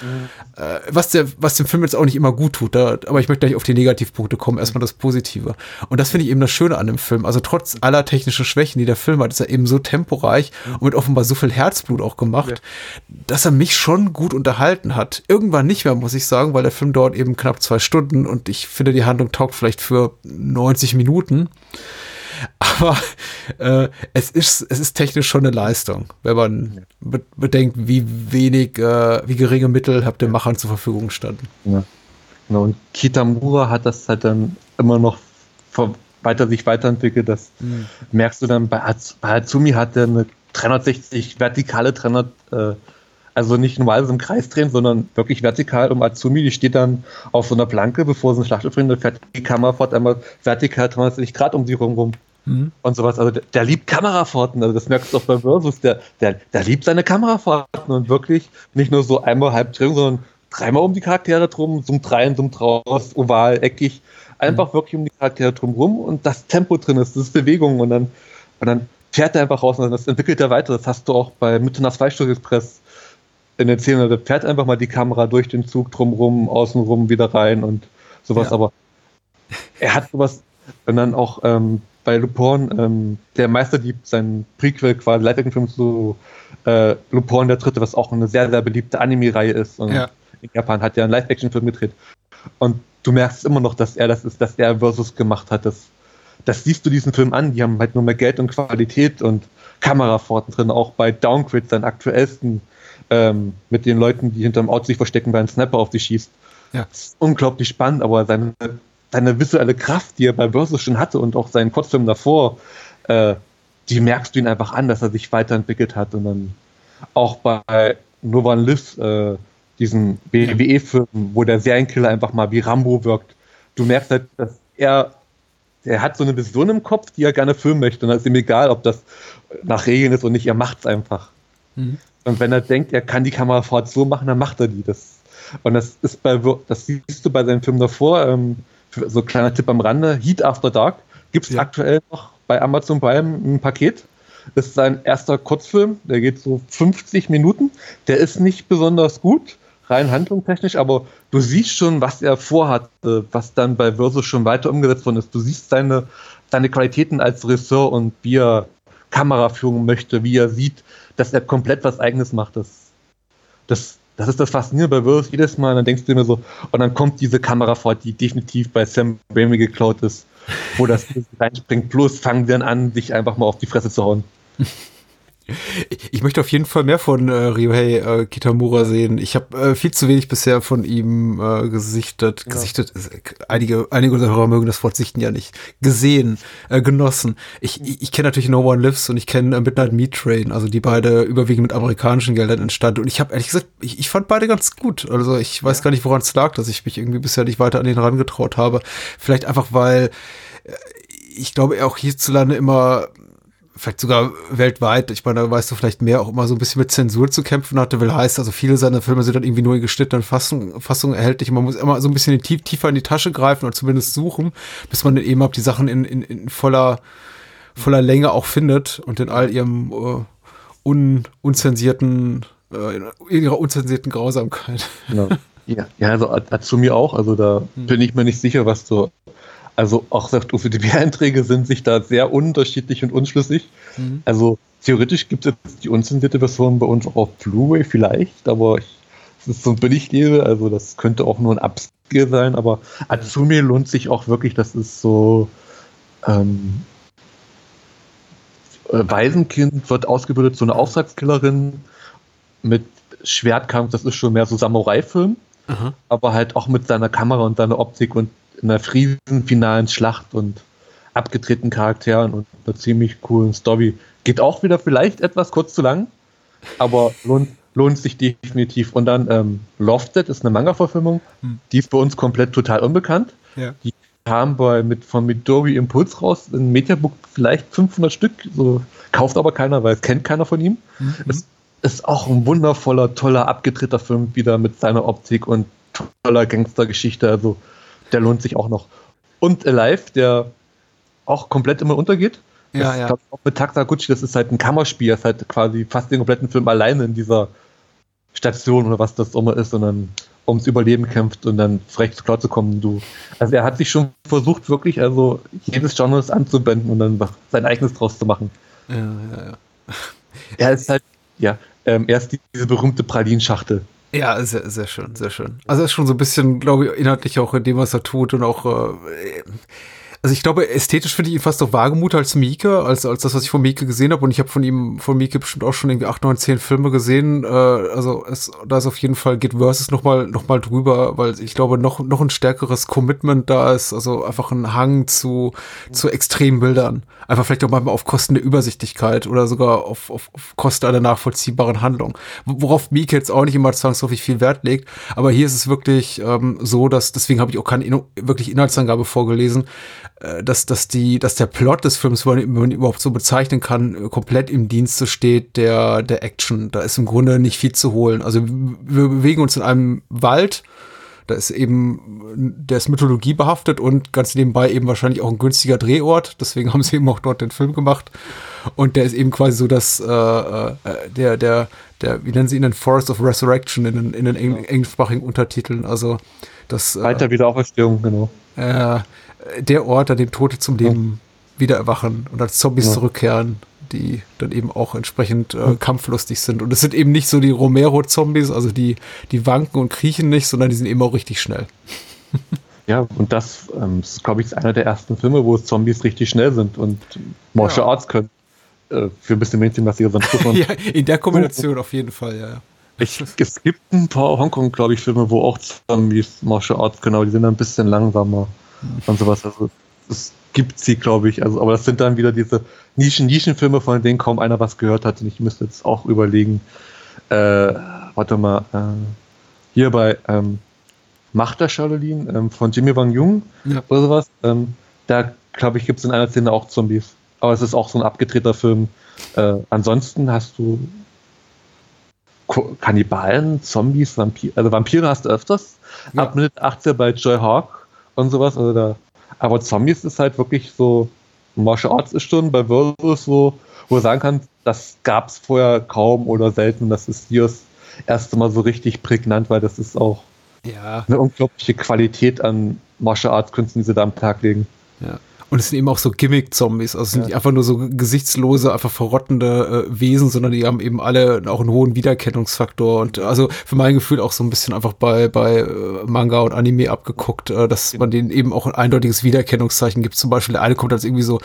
Äh, was der, was dem Film jetzt auch nicht immer gut tut. Da, aber ich möchte gleich auf die Negativpunkte kommen. Erstmal das Positive. Und das finde ich eben das Schöne an dem Film. Also trotz aller technischen Schwächen, die der Film hat, ist er eben so temporeich und mit offenbar so viel Herzblut auch gemacht, ja. dass er mich schon gut unterhalten hat. Irgendwann nicht mehr, muss ich sagen, weil der Film dauert eben knapp zwei Stunden und ich finde, die Handlung taugt vielleicht für 90 Minuten. Aber äh, es, ist, es ist technisch schon eine Leistung, wenn man be bedenkt, wie wenig, äh, wie geringe Mittel habt ihr Machern zur Verfügung standen. Ja. Genau, und Kitamura hat das halt dann immer noch weiter sich weiterentwickelt. Das mhm. merkst du dann bei, Azumi hat er eine 360 vertikale 300, äh, also nicht normal so im Kreis drehen, sondern wirklich vertikal um Azumi, die steht dann auf so einer Planke, bevor sie eine Schlacht bringt, dann fährt die Kamera fort einmal vertikal 360 Grad um sie rum mhm. und sowas. Also der, der, liebt Kamerafahrten, also das merkst du auch bei Versus, der, der, der liebt seine Kamerafahrten. Und wirklich nicht nur so einmal halb drin, sondern dreimal um die Charaktere drum, zum Dreien, zum Draus, oval, eckig, einfach mhm. wirklich um die Charaktere drumherum und das Tempo drin ist, das ist Bewegung. Und dann, und dann fährt er einfach raus. Und das entwickelt er weiter. Das hast du auch bei Mitternacht Freistoß-Express in den Szenen, da fährt einfach mal die Kamera durch den Zug drumherum, außenrum wieder rein und sowas, ja. aber er hat sowas. Und dann auch ähm, bei Lupin, ähm, der Meisterdieb, sein Prequel quasi, Live-Action-Film zu äh, Lupin der Dritte, was auch eine sehr, sehr beliebte Anime-Reihe ist. Und ja. in Japan hat er einen Live-Action-Film gedreht. Und du merkst immer noch, dass er das ist, dass er Versus gemacht hat. Das, das siehst du diesen Film an. Die haben halt nur mehr Geld und Qualität und Kamerafahrten drin. Auch bei Downgrade, sein aktuellsten, ähm, mit den Leuten, die hinterm Auto sich verstecken, weil ein Snapper auf dich schießt. Ja. Das ist unglaublich spannend, aber seine seine visuelle Kraft, die er bei Versus schon hatte und auch seinen Kurzfilm davor, äh, die merkst du ihn einfach an, dass er sich weiterentwickelt hat. Und dann auch bei Novan Liv, äh, diesen BWE-Film, wo der Serienkiller einfach mal wie Rambo wirkt. Du merkst halt, dass er, er hat so eine Vision im Kopf, die er gerne filmen möchte. Und es ist ihm egal, ob das nach Regeln ist und nicht, er macht es einfach. Mhm. Und wenn er denkt, er kann die Kamerafahrt so machen, dann macht er die. Das, und das ist bei, das siehst du bei seinem Film davor, ähm, so kleiner Tipp am Rande, Heat After Dark gibt es ja. aktuell noch bei Amazon Prime ein Paket. Das ist sein erster Kurzfilm, der geht so 50 Minuten. Der ist nicht besonders gut, rein handlungstechnisch, aber du siehst schon, was er vorhatte, was dann bei Versus schon weiter umgesetzt worden ist. Du siehst seine, seine Qualitäten als Regisseur und wie er Kameraführung möchte, wie er sieht, dass er komplett was Eigenes macht. Das, das, das ist das Faszinierende bei Versus jedes Mal. Dann denkst du immer so, und dann kommt diese Kamera vor, die definitiv bei Sam Raimi geklaut ist wo das reinspringt. Plus fangen sie dann an, sich einfach mal auf die Fresse zu hauen. Ich möchte auf jeden Fall mehr von äh, Ryohei äh, Kitamura sehen. Ich habe äh, viel zu wenig bisher von ihm äh, gesichtet. Ja. Gesichtet, äh, einige, einige unserer Hörer mögen das Wort sichten ja nicht. Gesehen, äh, genossen. Ich, ich, ich kenne natürlich No One Lives und ich kenne äh, Midnight Meat Train, also die beide überwiegend mit amerikanischen Geldern entstanden. Und ich habe ehrlich gesagt, ich, ich fand beide ganz gut. Also ich weiß ja. gar nicht, woran es lag, dass ich mich irgendwie bisher nicht weiter an den rangetraut habe. Vielleicht einfach, weil äh, ich glaube, auch hierzulande immer vielleicht sogar weltweit, ich meine, da weißt du vielleicht mehr, auch immer so ein bisschen mit Zensur zu kämpfen hatte, will heißt, also viele seiner Filme sind dann irgendwie nur in geschnittenen Fassungen Fassung erhältlich. Man muss immer so ein bisschen tief, tiefer in die Tasche greifen oder zumindest suchen, bis man dann eben auch die Sachen in, in, in voller, voller Länge auch findet und in all ihrem äh, un, unzensierten, äh, in ihrer unzensierten Grausamkeit. Genau. Ja, ja also zu mir auch, also da hm. bin ich mir nicht sicher, was du also auch sagt, UFDB-Einträge sind sich da sehr unterschiedlich und unschlüssig. Mhm. Also theoretisch gibt es jetzt die unzensierte Version bei uns auch auf Blu-ray vielleicht, aber es ist so ein Billiglebe, also das könnte auch nur ein Upscale sein, aber Azumi lohnt sich auch wirklich, das ist so ähm, äh, Waisenkind wird ausgebildet, so eine Auftragskillerin mit Schwertkampf, das ist schon mehr so Samurai-Film, aber halt auch mit seiner Kamera und seiner Optik und in einer finalen Schlacht und abgedrehten Charakteren und einer ziemlich coolen Story. Geht auch wieder vielleicht etwas kurz zu lang, aber lohnt, lohnt sich definitiv. Und dann ähm, Lofted ist eine Manga-Verfilmung, hm. die ist bei uns komplett total unbekannt. Ja. Die kam bei, mit, von Midori Impuls raus, in Mediabook vielleicht 500 Stück, so kauft aber keiner, weil es kennt keiner von ihm. Mhm. Es ist auch ein wundervoller, toller, abgedrehter Film wieder mit seiner Optik und toller Gangstergeschichte. Also der lohnt sich auch noch. Und Alive, der auch komplett immer untergeht. Ja, das, ja. Glaub, auch mit Taktaguchi, das ist halt ein Kammerspiel, das ist halt quasi fast den kompletten Film alleine in dieser Station oder was das immer ist, sondern ums Überleben kämpft und dann frech zu klar zu kommen. Du. Also er hat sich schon versucht, wirklich also jedes Genre anzuwenden und dann sein eigenes draus zu machen. Ja, ja, ja. Er ist halt, ja, ähm, er ist diese berühmte Pralinschachtel. Ja, sehr, sehr schön, sehr schön. Also er ist schon so ein bisschen, glaube ich, inhaltlich auch in dem, was er tut und auch äh, also ich glaube, ästhetisch finde ich ihn fast noch Wagemut als Mieke, als, als das, was ich von Mieke gesehen habe. Und ich habe von ihm, von Mieke bestimmt auch schon irgendwie acht, neun, zehn Filme gesehen. Äh, also es, da ist auf jeden Fall geht Versus noch mal, noch mal drüber, weil ich glaube, noch, noch ein stärkeres Commitment da ist. Also einfach ein Hang zu, zu extremen Bildern. Einfach vielleicht auch mal auf Kosten der Übersichtlichkeit oder sogar auf, auf, auf Kosten einer nachvollziehbaren Handlung. Worauf Mieke jetzt auch nicht immer zwangsläufig viel Wert legt. Aber hier ist es wirklich ähm, so, dass, deswegen habe ich auch keine wirklich Inhaltsangabe vorgelesen, dass, dass, die, dass der Plot des Films, wenn man ihn überhaupt so bezeichnen kann, komplett im Dienste steht der, der Action. Da ist im Grunde nicht viel zu holen. Also wir bewegen uns in einem Wald, da ist eben, der ist Mythologie behaftet und ganz nebenbei eben wahrscheinlich auch ein günstiger Drehort. Deswegen haben sie eben auch dort den Film gemacht. Und der ist eben quasi so, dass äh, äh, der, der, der, wie nennen sie ihn denn, Forest of Resurrection in den, in den englischsprachigen Untertiteln. Also das. Äh, Weiter Wiederauferstehung, genau. Äh, der Ort, an dem Tote zum Leben ja. wieder erwachen und als Zombies ja. zurückkehren, die dann eben auch entsprechend äh, kampflustig sind. Und es sind eben nicht so die Romero-Zombies, also die, die wanken und kriechen nicht, sondern die sind eben auch richtig schnell. Ja, und das ähm, ist, glaube ich, einer der ersten Filme, wo Zombies richtig schnell sind und Martial ja. Arts können. Äh, für ein bisschen Mainstream-lastiger sonst ja, in der Kombination auf jeden Fall, ja. Ich, es gibt ein paar Hongkong, glaube ich, Filme, wo auch Zombies Martial Arts, genau, die sind ein bisschen langsamer und sowas. Also es gibt sie, glaube ich. Also, aber das sind dann wieder diese Nischen-Nischen-Filme, von denen kaum einer was gehört hat. Und ich müsste jetzt auch überlegen, äh, warte mal, äh, hier bei ähm, Macht der Charlene ähm, von Jimmy Wang Jung ja. oder sowas, ähm, da glaube ich, gibt es in einer Szene auch Zombies. Aber es ist auch so ein abgedrehter Film. Äh, ansonsten hast du Kannibalen, Zombies, Vampire, also Vampire hast du öfters. Ja. Ab Minute 18 bei Joy Hawk und sowas. Also da, aber Zombies ist halt wirklich so, Martial Arts ist schon bei Versus so, wo man sagen kann, das gab es vorher kaum oder selten. Das ist hier das erste Mal so richtig prägnant, weil das ist auch ja. eine unglaubliche Qualität an Martial Arts Künsten, die sie da am Tag legen. Ja. Und es sind eben auch so Gimmick-Zombies. Also es sind ja. nicht einfach nur so gesichtslose, einfach verrottende äh, Wesen, sondern die haben eben alle auch einen hohen Wiedererkennungsfaktor. Und also für mein Gefühl auch so ein bisschen einfach bei, bei äh, Manga und Anime abgeguckt, äh, dass man denen eben auch ein eindeutiges Wiedererkennungszeichen gibt. Zum Beispiel der eine kommt als irgendwie so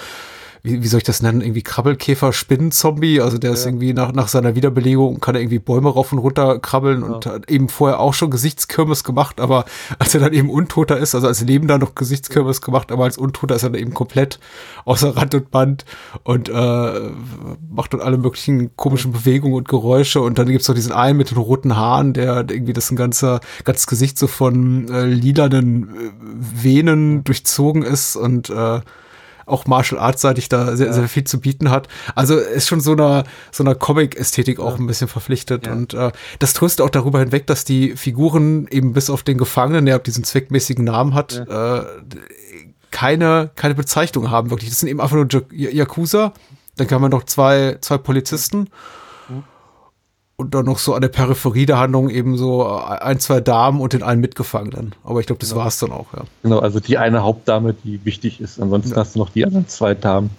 wie, wie soll ich das nennen, irgendwie Krabbelkäfer, Spinnenzombie. Also der ja. ist irgendwie nach, nach seiner Wiederbelegung kann er irgendwie Bäume rauf und runter krabbeln ja. und hat eben vorher auch schon Gesichtskirmes gemacht, aber als er dann eben Untoter ist, also als Lebender noch Gesichtskirmes gemacht, aber als Untoter ist er dann eben komplett außer Rand und Band und äh, macht dann alle möglichen komischen Bewegungen und Geräusche und dann gibt's noch diesen einen mit den roten Haaren, der irgendwie das ein ganzer, ganzes Gesicht so von äh, lilanen äh, Venen durchzogen ist und äh, auch Martial Arts-seitig da sehr, ja. sehr viel zu bieten hat. Also ist schon so einer, so einer Comic-Ästhetik auch ein bisschen verpflichtet. Ja. Und äh, das tröstet auch darüber hinweg, dass die Figuren eben bis auf den Gefangenen, der diesen zweckmäßigen Namen hat, äh, keine, keine Bezeichnung haben, wirklich. Das sind eben einfach nur Yakuza. Dann kann man noch zwei, zwei Polizisten und dann noch so an der Peripherie der Handlung eben so ein, zwei Damen und den einen Mitgefangenen. Aber ich glaube, das genau. war es dann auch, ja. Genau, also die eine Hauptdame, die wichtig ist. Ansonsten ja. hast du noch die anderen zwei Damen.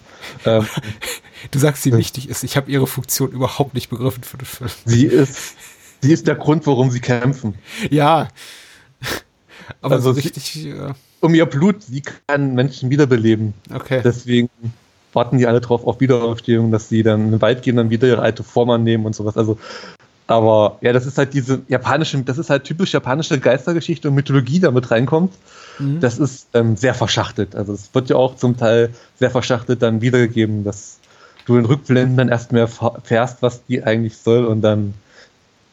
Ähm, du sagst, sie wichtig ist. Ich habe ihre Funktion überhaupt nicht begriffen für den Film. Sie ist, sie ist der Grund, warum sie kämpfen. Ja. Aber also so richtig. Sie, ja. Um ihr Blut, sie kann Menschen wiederbeleben. Okay. Deswegen warten die alle drauf auf Wiederaufstehung, dass sie dann in den Wald gehen, dann wieder ihre alte Form annehmen und sowas. Also, aber ja, das ist halt diese japanische, das ist halt typisch japanische Geistergeschichte und Mythologie, die da mit reinkommt. Mhm. Das ist ähm, sehr verschachtelt. Also es wird ja auch zum Teil sehr verschachtelt dann wiedergegeben, dass du in Rückblenden dann erst mehr fährst, was die eigentlich soll und dann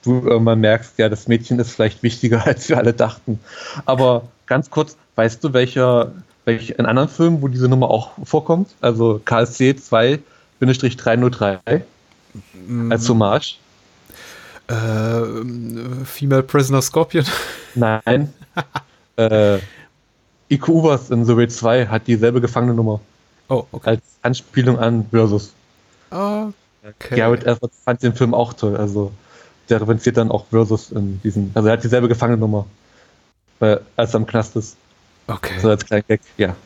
du irgendwann merkst, ja, das Mädchen ist vielleicht wichtiger, als wir alle dachten. Aber ganz kurz, weißt du, welcher welch in anderen Filmen, wo diese Nummer auch vorkommt. Also KSC 2-303 mm. als Hommage. Äh, Female Prisoner Scorpion. Nein. äh, Iko Uvers in Soviet 2 hat dieselbe gefangene Nummer. Oh, okay. Als Anspielung an Versus. Okay. Garrett Everett fand den Film auch toll. Also der referenziert dann auch Versus in diesen. Also er hat dieselbe gefangene Nummer. Weil, als er am Knast ist. Okay. So als kleiner Gag, ja.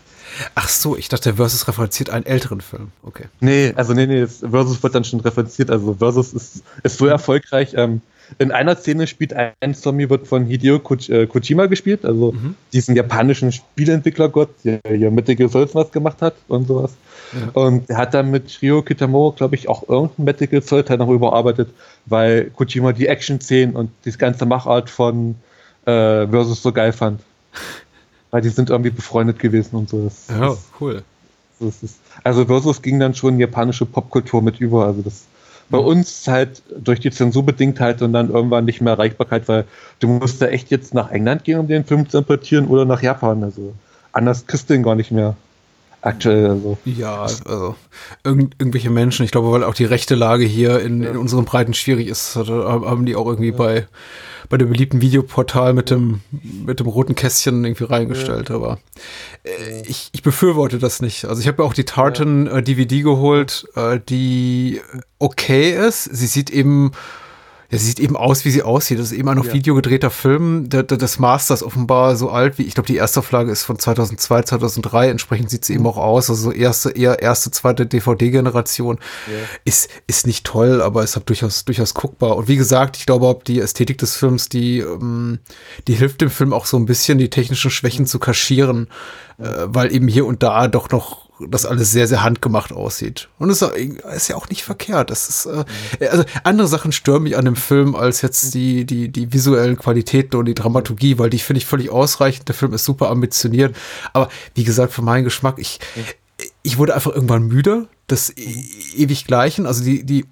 Ach so, ich dachte, Versus referenziert einen älteren Film. Okay. Nee, also nee, nee, Versus wird dann schon referenziert. Also Versus ist, ist so erfolgreich. Ähm, in einer Szene spielt ein Zombie, wird von Hideo äh, Kojima gespielt, also mhm. diesen japanischen Spieleentwicklergott, der hier Metal Gear was gemacht hat und sowas. Ja. Und er hat dann mit Ryo Kitamura, glaube ich, auch irgendein Metal Solid halt noch überarbeitet, weil Kojima die Action-Szenen und die ganze Machart von äh, Versus so geil fand weil die sind irgendwie befreundet gewesen und so. Das, ja, cool. Das ist, also Versus ging dann schon japanische Popkultur mit über. Also das bei mhm. uns halt durch die Zensur bedingt halt und dann irgendwann nicht mehr Erreichbarkeit, weil du musst da echt jetzt nach England gehen, um den Film zu importieren oder nach Japan. Also anders kriegst du den gar nicht mehr aktuell. Also. Ja, also irgend, irgendwelche Menschen, ich glaube, weil auch die rechte Lage hier in, ja. in unseren Breiten schwierig ist, haben die auch irgendwie ja. bei bei dem beliebten Videoportal mit dem, mit dem roten Kästchen irgendwie reingestellt, ja. aber äh, ich, ich befürworte das nicht. Also ich habe ja auch die Tartan äh, DVD geholt, äh, die okay ist. Sie sieht eben ja, sie sieht eben aus, wie sie aussieht. Das ist eben ein auf ja. Video gedrehter Film der, der, des Masters, offenbar so alt wie, ich glaube, die erste Auflage ist von 2002, 2003. Entsprechend sieht sie mhm. eben auch aus. Also erste, eher erste, zweite DVD-Generation. Ja. Ist, ist nicht toll, aber ist halt durchaus, durchaus guckbar. Und wie gesagt, ich glaube, die Ästhetik des Films, die, ähm, die hilft dem Film auch so ein bisschen, die technischen Schwächen zu kaschieren, äh, weil eben hier und da doch noch das alles sehr, sehr handgemacht aussieht. Und es ist ja auch nicht verkehrt. Das ist, äh, also andere Sachen stören mich an dem Film als jetzt die, die, die visuellen Qualitäten und die Dramaturgie, weil die finde ich völlig ausreichend. Der Film ist super ambitioniert. Aber wie gesagt, für meinen Geschmack, ich, ich wurde einfach irgendwann müde des e ewig Gleichen. Also die, die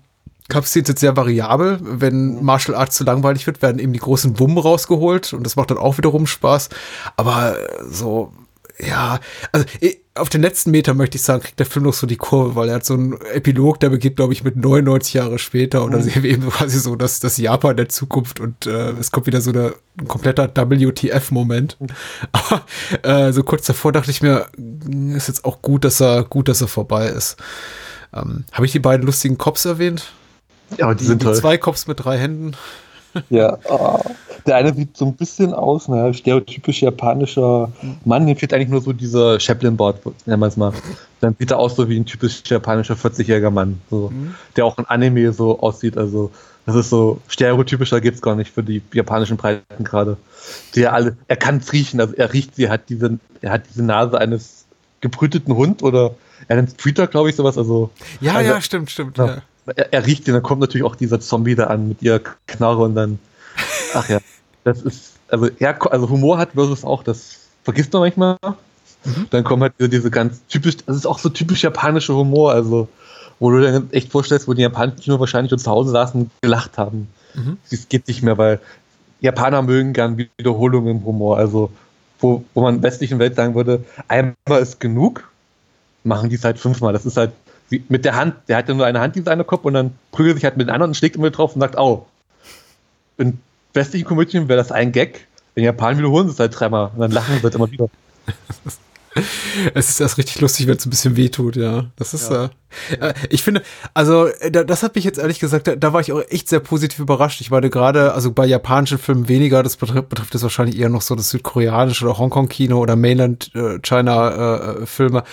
Kapazität ist sehr variabel. Wenn Martial Arts zu langweilig wird, werden eben die großen Wummen rausgeholt und das macht dann auch wiederum Spaß. Aber so ja, also auf den letzten Meter möchte ich sagen, kriegt der Film noch so die Kurve, weil er hat so einen Epilog, der beginnt, glaube ich, mit 99 Jahre später und dann mhm. sehen wir eben quasi so, dass das Japan der Zukunft und äh, es kommt wieder so eine, ein kompletter WTF-Moment. Mhm. Aber äh, so kurz davor dachte ich mir, hm, ist jetzt auch gut, dass er gut, dass er vorbei ist. Ähm, Habe ich die beiden lustigen Cops erwähnt? Ja, die, die sind die toll. Zwei Cops mit drei Händen. Ja, oh. der eine sieht so ein bisschen aus, naja, stereotypisch japanischer Mann. Dem fehlt eigentlich nur so dieser Chaplin-Board, nennen wir es mal. Dann sieht er aus so wie ein typisch japanischer 40-jähriger Mann, so, mhm. der auch in Anime so aussieht. Also, das ist so stereotypischer gibt es gar nicht für die japanischen Breiten gerade. Der alle, er kann es riechen, also er riecht sie, hat diese, er hat diese Nase eines gebrüteten Hund oder er nennt Twitter, glaube ich, sowas. Also, ja, also, ja, stimmt, stimmt. Ja. Er, er, riecht ihn, dann kommt natürlich auch dieser Zombie da an mit ihrer Knarre und dann. Ach ja, das ist. Also, er, also Humor hat versus auch, das vergisst man manchmal. Mhm. Dann kommen halt diese ganz typisch, das ist auch so typisch japanischer Humor, also wo du dir echt vorstellst, wo die Japaner nur wahrscheinlich zu Hause saßen und gelacht haben. Mhm. Das geht nicht mehr, weil Japaner mögen gern Wiederholungen im Humor. Also, wo, wo man in der westlichen Welt sagen würde, einmal ist genug, machen die es halt fünfmal. Das ist halt wie, mit der Hand, der hat ja nur eine Hand, dieser eine Kopf, und dann prügelt sich halt mit den anderen und schlägt immer drauf und sagt, au. In westlichen Komödien wäre das ein Gag. In Japan wiederholen sie es halt dreimal und dann lachen sie halt immer wieder. es ist erst richtig lustig, wenn es ein bisschen wehtut, ja. Das ist, ja. Äh, äh ich finde, also, äh, da, das hat mich jetzt ehrlich gesagt, da, da war ich auch echt sehr positiv überrascht. Ich meine gerade, also bei japanischen Filmen weniger, das betrifft, betrifft es wahrscheinlich eher noch so das südkoreanische oder Hongkong-Kino oder Mainland-China-Filme.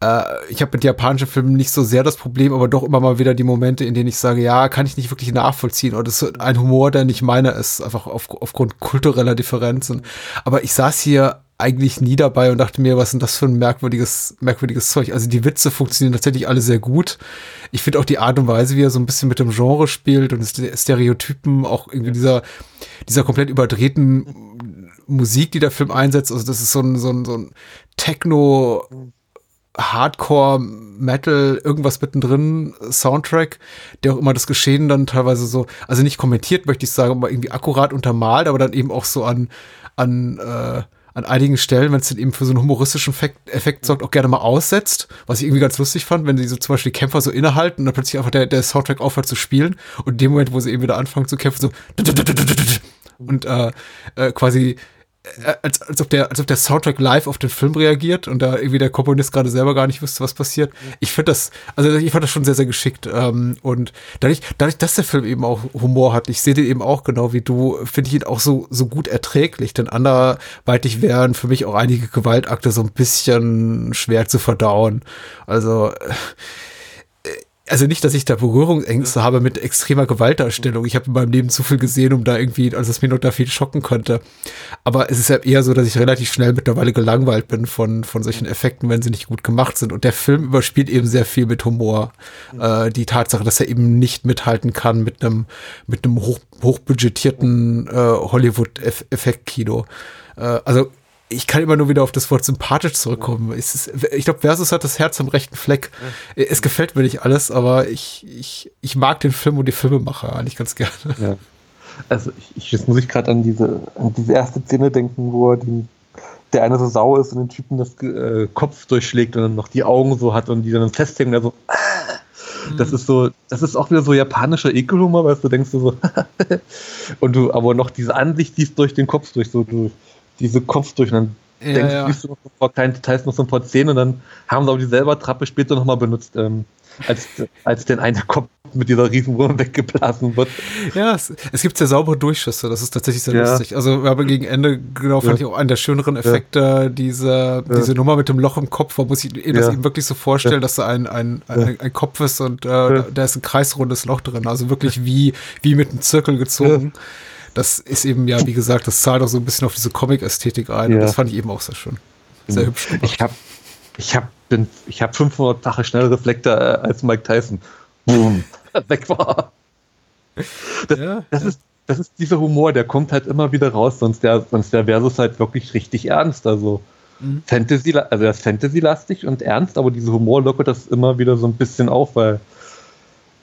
Äh, ich habe mit japanischen Filmen nicht so sehr das Problem, aber doch immer mal wieder die Momente, in denen ich sage, ja, kann ich nicht wirklich nachvollziehen. Oder das ist ein Humor, der nicht meiner ist, einfach auf, aufgrund kultureller Differenzen. Aber ich saß hier eigentlich nie dabei und dachte mir, was denn das für ein merkwürdiges, merkwürdiges Zeug. Also die Witze funktionieren tatsächlich alle sehr gut. Ich finde auch die Art und Weise, wie er so ein bisschen mit dem Genre spielt und Stereotypen, auch irgendwie dieser, dieser komplett überdrehten Musik, die der Film einsetzt. Also das ist so ein, so ein, so ein Techno, Hardcore, Metal, irgendwas mittendrin, Soundtrack, der auch immer das Geschehen dann teilweise so, also nicht kommentiert, möchte ich sagen, aber irgendwie akkurat untermalt, aber dann eben auch so an, an, äh, an einigen Stellen, wenn es dann eben für so einen humoristischen Effekt, Effekt sorgt, auch gerne mal aussetzt, was ich irgendwie ganz lustig fand, wenn die so zum Beispiel die Kämpfer so innehalten und dann plötzlich einfach der, der Soundtrack aufhört zu spielen und in dem Moment, wo sie eben wieder anfangen zu kämpfen, so und äh, äh, quasi als, als, ob der, als ob der Soundtrack live auf den Film reagiert und da irgendwie der Komponist gerade selber gar nicht wüsste, was passiert. Ich finde das, also ich fand das schon sehr, sehr geschickt. Ähm, und dadurch, dadurch, dass der Film eben auch Humor hat, ich sehe den eben auch genau wie du, finde ich ihn auch so, so gut erträglich. Denn anderweitig wären für mich auch einige Gewaltakte so ein bisschen schwer zu verdauen. Also, äh, also nicht, dass ich da Berührungsängste habe mit extremer Gewaltdarstellung. Ich habe in meinem Leben zu viel gesehen, um da irgendwie, als es mir noch da viel schocken könnte. Aber es ist ja eher so, dass ich relativ schnell mittlerweile gelangweilt bin von, von solchen Effekten, wenn sie nicht gut gemacht sind. Und der Film überspielt eben sehr viel mit Humor. Äh, die Tatsache, dass er eben nicht mithalten kann mit einem, mit einem hoch, hochbudgetierten äh, Hollywood-Effektkino. Äh, also ich kann immer nur wieder auf das Wort sympathisch zurückkommen. Ist, ich glaube, Versus hat das Herz am rechten Fleck. Ja. Es gefällt mir nicht alles, aber ich, ich, ich mag den Film und die Filmemacher eigentlich ganz gerne. Ja. Also ich, ich, jetzt muss ich gerade an diese, an diese erste Szene denken, wo er den, der eine so sauer ist und den Typen das äh, Kopf durchschlägt und dann noch die Augen so hat und die dann festhängen, also das ist so, das ist auch wieder so japanischer Ekelhumor, weißt du, denkst du so, und du aber noch diese Ansicht siehst durch den Kopf durch, so durch diese Kopf durch. Und dann ja, denkst, ja. du noch so ein paar kleine Details, noch so ein paar Zähne und dann haben sie auch dieselbe Trappe später nochmal benutzt, ähm, als, als den eine Kopf mit dieser Riesenwurm weggeblasen wird. Ja, es, es gibt sehr saubere Durchschüsse, das ist tatsächlich sehr ja. lustig. Also wir haben gegen Ende, genau, fand ich auch einen der schöneren Effekte, diese, diese Nummer mit dem Loch im Kopf, man muss sich das eben wirklich so vorstellen, dass da ein, ein, ein, ein, Kopf ist und äh, da ist ein kreisrundes Loch drin, also wirklich wie, wie mit einem Zirkel gezogen das ist eben ja, wie gesagt, das zahlt auch so ein bisschen auf diese Comic-Ästhetik ein. Ja. Und das fand ich eben auch sehr schön. Sehr mhm. hübsch. Gemacht. Ich habe ich hab, ich hab 500 Tache schnellere Reflektor äh, als Mike Tyson. Boom. Weg war. Das, ja, das ja. ist das ist dieser Humor, der kommt halt immer wieder raus, sonst der, sonst der Versus halt wirklich richtig ernst. Also mhm. Fantasy, also er ist Fantasy-lastig und ernst, aber dieser Humor lockert das immer wieder so ein bisschen auf, weil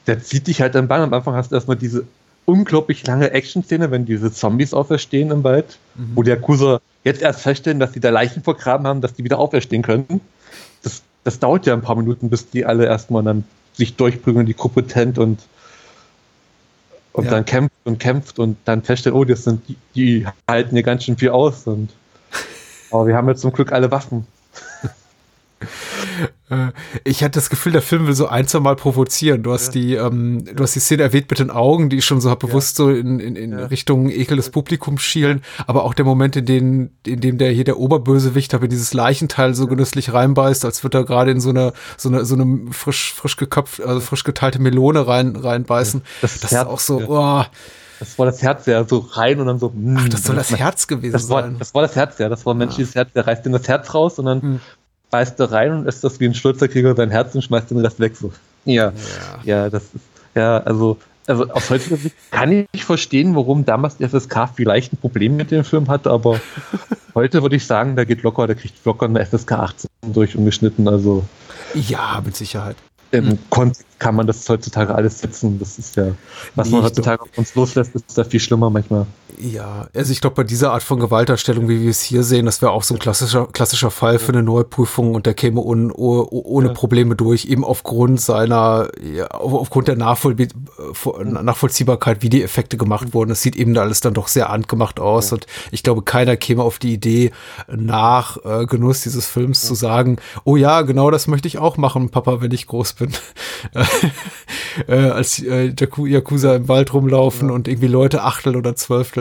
der zieht dich halt im Bann. Am Anfang hast du erstmal diese unglaublich lange Action-Szene, wenn diese Zombies auferstehen im Wald, mhm. wo die Yakuza jetzt erst feststellen, dass sie da Leichen vergraben haben, dass die wieder auferstehen können. Das, das dauert ja ein paar Minuten, bis die alle erstmal dann sich durchprügeln, die Gruppe tennt und, und ja. dann kämpft und kämpft und dann feststellen, oh, das sind die, die halten hier ganz schön viel aus und aber wir haben jetzt zum Glück alle Waffen. Äh, ich hatte das Gefühl, der Film will so ein, zwei Mal provozieren. Du hast ja. die, ähm, du hast die Szene erwähnt mit den Augen, die schon so bewusst ja. so in, in, in ja. Richtung Ekel des Publikums schielen, aber auch der Moment, in dem, in dem der hier der Oberbösewicht in dieses Leichenteil so genüsslich reinbeißt, als würde er gerade in so eine, so eine, so eine frisch, frisch geköpft, also frisch geteilte Melone rein, reinbeißen. Das, das ist auch so, oh. Das war das Herz, ja, so rein und dann so. Mh, Ach, das soll das Herz gewesen das war, sein. Das war das Herz, ja. Das war ein menschliches Herz. Der reißt ihm das Herz raus und dann hm beißt da rein und isst das wie ein stolzer Krieger sein Herz und schmeißt den Rest weg. So. Ja, ja, ja das ist, ja, also, also aus heutiger Sicht kann ich verstehen, warum damals die FSK vielleicht ein Problem mit dem Film hatte, aber heute würde ich sagen, der geht locker, der kriegt locker eine FSK 18 durch ungeschnitten, also. Ja, mit Sicherheit im hm. Kontext kann man das heutzutage alles setzen. Das ist ja, was nee, man heutzutage auf uns loslässt, ist da viel schlimmer manchmal. Ja, also ich glaube, bei dieser Art von Gewalterstellung, wie wir es hier sehen, das wäre auch so ein klassischer, klassischer Fall für eine Neuprüfung und der käme un, un, ohne ja. Probleme durch, eben aufgrund seiner, ja, aufgrund der Nachvoll Nachvollziehbarkeit, wie die Effekte gemacht wurden. Das sieht eben da alles dann doch sehr angemacht aus ja. und ich glaube, keiner käme auf die Idee, nach äh, Genuss dieses Films zu sagen, oh ja, genau das möchte ich auch machen, Papa, wenn ich groß bin. äh, als äh, Yakuza im Wald rumlaufen ja. und irgendwie Leute achteln oder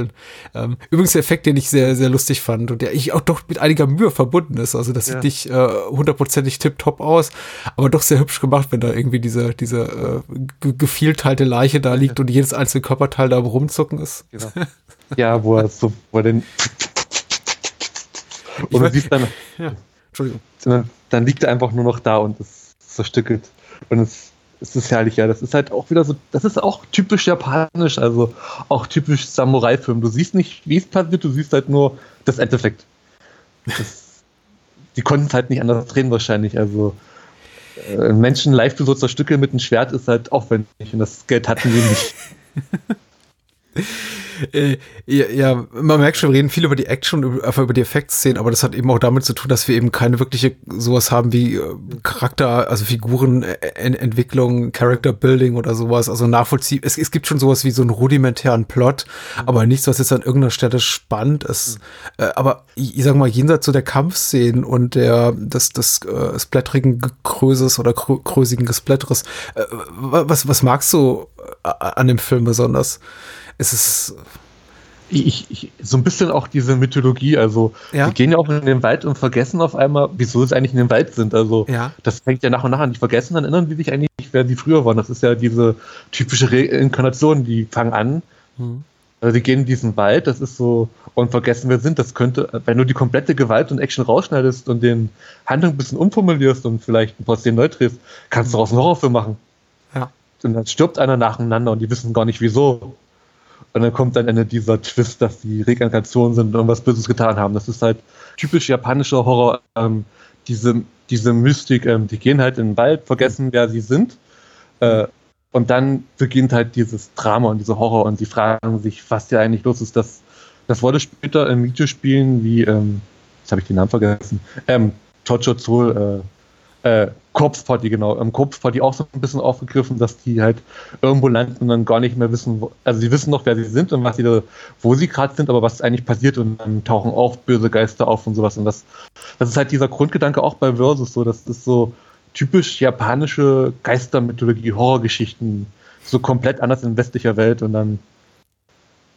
zwölfteln. Ähm, übrigens der Effekt, den ich sehr, sehr lustig fand und der ich auch doch mit einiger Mühe verbunden ist. Also das ja. sieht nicht äh, hundertprozentig tipptopp aus, aber doch sehr hübsch gemacht, wenn da irgendwie diese, diese äh, gefielteilte Leiche da liegt und jedes einzelne Körperteil da rumzucken ist. Genau. Ja, wo er so, wo er den und du siehst dann, ja, Entschuldigung. Dann liegt er einfach nur noch da und ist zerstückelt. Und es, es ist herrlich, ja. Das ist halt auch wieder so, das ist auch typisch japanisch, also auch typisch Samurai-Film. Du siehst nicht, wie es passiert, du siehst halt nur das Endeffekt. Das, die konnten es halt nicht anders drehen wahrscheinlich. Also äh, Menschen live so zerstückeln mit einem Schwert ist halt aufwendig und das Geld hatten sie nicht. äh, ja, ja, man merkt schon, wir reden viel über die Action, einfach über die Effektszenen, aber das hat eben auch damit zu tun, dass wir eben keine wirkliche sowas haben wie äh, Charakter, also Figurenentwicklung, Character Building oder sowas, also nachvollziehbar. Es, es gibt schon sowas wie so einen rudimentären Plot, mhm. aber nichts, was jetzt an irgendeiner Stelle spannend ist. Mhm. Äh, aber ich, ich sag mal, jenseits so der Kampfszenen und der, des, des äh, splatterigen Kröses oder krösigen Gesplatteres, äh, was, was magst du äh, an dem Film besonders? Es ist. Ich, ich, so ein bisschen auch diese Mythologie, also ja? wir gehen ja auch in den Wald und vergessen auf einmal, wieso sie eigentlich in dem Wald sind. Also ja. das fängt ja nach und nach an. Die vergessen, dann erinnern die sich eigentlich, wer sie früher waren. Das ist ja diese typische Reinkarnation, die fangen an. Mhm. Also die gehen in diesen Wald, das ist so, und vergessen, wer sind. Das könnte, wenn du die komplette Gewalt und Action rausschneidest und den Handlung ein bisschen umformulierst und vielleicht ein paar Szenen neu drehst, kannst du daraus einen Horrorfilm machen. Ja. Und dann stirbt einer nacheinander und die wissen gar nicht wieso. Und dann kommt dann Ende dieser Twist, dass die Reinkarnation sind und irgendwas Böses getan haben. Das ist halt typisch japanischer Horror. Ähm, diese, diese Mystik, ähm, die gehen halt in den Wald, vergessen, wer sie sind. Äh, und dann beginnt halt dieses Drama und dieser Horror und sie fragen sich, was hier eigentlich los ist. Das, das wurde später in Videospielen wie, ähm, jetzt habe ich den Namen vergessen, ähm, Tocho Soul, äh, äh, Corpse Party, genau, im Corpse Party auch so ein bisschen aufgegriffen, dass die halt irgendwo landen und dann gar nicht mehr wissen, also sie wissen noch, wer sie sind und was sie da, wo sie gerade sind, aber was eigentlich passiert und dann tauchen auch böse Geister auf und sowas und das, das ist halt dieser Grundgedanke auch bei Versus so, das ist so typisch japanische Geistermythologie, Horrorgeschichten, so komplett anders in westlicher Welt und dann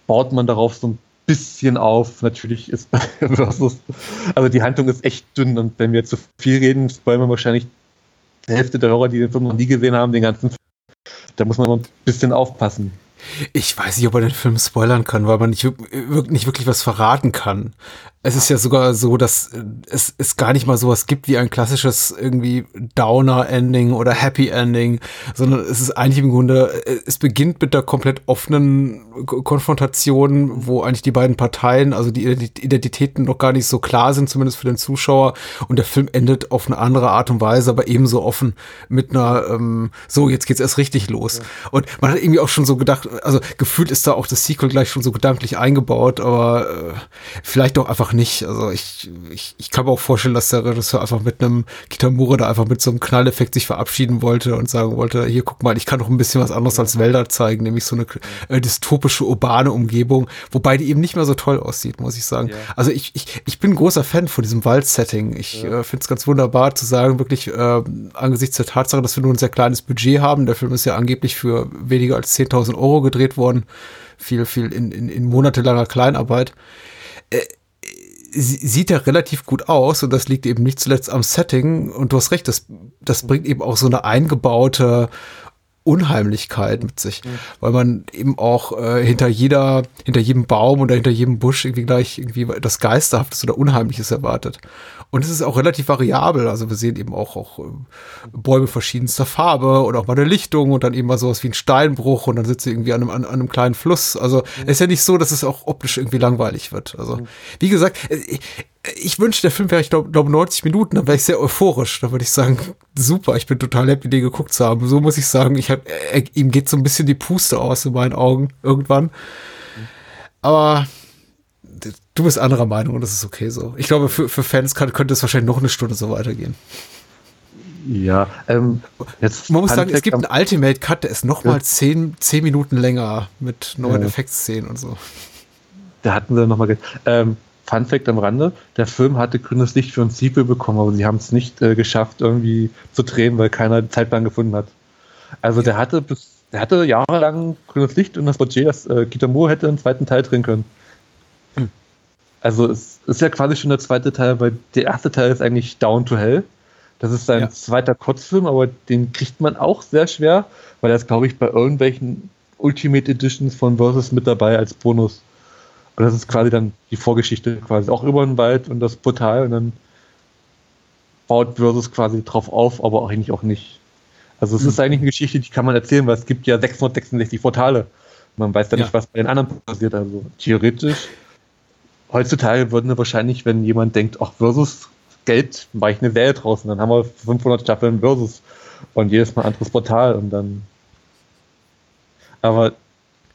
baut man darauf so ein bisschen auf. Natürlich ist bei Versus, also die Handlung ist echt dünn und wenn wir zu viel reden, spoilern wir wahrscheinlich Hälfte der Hörer, die den Film noch nie gesehen haben, den ganzen Film. Da muss man ein bisschen aufpassen. Ich weiß nicht, ob man den Film spoilern kann, weil man nicht, nicht wirklich was verraten kann. Es ist ja sogar so, dass es, es gar nicht mal sowas gibt wie ein klassisches irgendwie Downer-Ending oder Happy Ending, sondern es ist eigentlich im Grunde, es beginnt mit der komplett offenen Konfrontation, wo eigentlich die beiden Parteien, also die Identitäten noch gar nicht so klar sind, zumindest für den Zuschauer. Und der Film endet auf eine andere Art und Weise, aber ebenso offen mit einer, ähm, so, jetzt geht's erst richtig los. Und man hat irgendwie auch schon so gedacht, also gefühlt ist da auch das Sequel gleich schon so gedanklich eingebaut, aber äh, vielleicht doch einfach nicht. Also ich, ich, ich kann mir auch vorstellen, dass der Regisseur einfach mit einem Kitamura da einfach mit so einem Knalleffekt sich verabschieden wollte und sagen wollte, hier guck mal, ich kann doch ein bisschen was anderes als Wälder zeigen, nämlich so eine äh, dystopische urbane Umgebung, wobei die eben nicht mehr so toll aussieht, muss ich sagen. Ja. Also ich, ich, ich bin großer Fan von diesem Waldsetting. Ich ja. äh, finde es ganz wunderbar zu sagen, wirklich äh, angesichts der Tatsache, dass wir nur ein sehr kleines Budget haben. Der Film ist ja angeblich für weniger als 10.000 Euro gedreht worden. Viel, viel in, in, in monatelanger Kleinarbeit. Äh, sieht ja relativ gut aus und das liegt eben nicht zuletzt am Setting und du hast recht, das, das bringt eben auch so eine eingebaute Unheimlichkeit mit sich, mhm. weil man eben auch äh, hinter jeder, hinter jedem Baum oder hinter jedem Busch irgendwie gleich irgendwie das Geisterhaftes oder Unheimliches erwartet. Und es ist auch relativ variabel. Also wir sehen eben auch, auch äh, Bäume verschiedenster Farbe oder auch mal eine Lichtung und dann eben mal sowas wie ein Steinbruch und dann sitzt sie irgendwie an einem, an, einem kleinen Fluss. Also mhm. es ist ja nicht so, dass es auch optisch irgendwie langweilig wird. Also mhm. wie gesagt, ich, äh, ich wünsche, der Film wäre, ich glaube, glaub 90 Minuten, dann wäre ich sehr euphorisch. Da würde ich sagen, super, ich bin total happy, den geguckt zu haben. So muss ich sagen, ich hab, äh, ihm geht so ein bisschen die Puste aus in meinen Augen irgendwann. Aber du bist anderer Meinung und das ist okay so. Ich glaube, für, für Fans kann, könnte es wahrscheinlich noch eine Stunde so weitergehen. Ja, ähm, jetzt man muss sagen, es gibt einen Ultimate Cut, der ist noch mal zehn, zehn Minuten länger mit neuen ja. Effektszenen und so. Da hatten wir noch mal, ähm, Fun Fact am Rande, der Film hatte grünes Licht für ein Sequel bekommen, aber sie haben es nicht äh, geschafft, irgendwie zu drehen, weil keiner den Zeitplan gefunden hat. Also ja. der hatte bis, der hatte jahrelang grünes Licht und das Budget, dass äh, Kitamura hätte einen zweiten Teil drehen können. Also es ist ja quasi schon der zweite Teil, weil der erste Teil ist eigentlich Down to Hell. Das ist sein ja. zweiter Kurzfilm, aber den kriegt man auch sehr schwer, weil er ist, glaube ich, bei irgendwelchen Ultimate Editions von Versus mit dabei als Bonus. Und das ist quasi dann die Vorgeschichte quasi auch über den Wald und das Portal und dann baut Versus quasi drauf auf, aber auch eigentlich auch nicht. Also es mhm. ist eigentlich eine Geschichte, die kann man erzählen, weil es gibt ja 666 Portale. Man weiß ja nicht, was bei den anderen passiert. Also theoretisch heutzutage würden wir wahrscheinlich, wenn jemand denkt, ach, Versus Geld, mache ich eine Serie draußen, dann haben wir 500 Staffeln Versus und jedes Mal ein anderes Portal und dann. Aber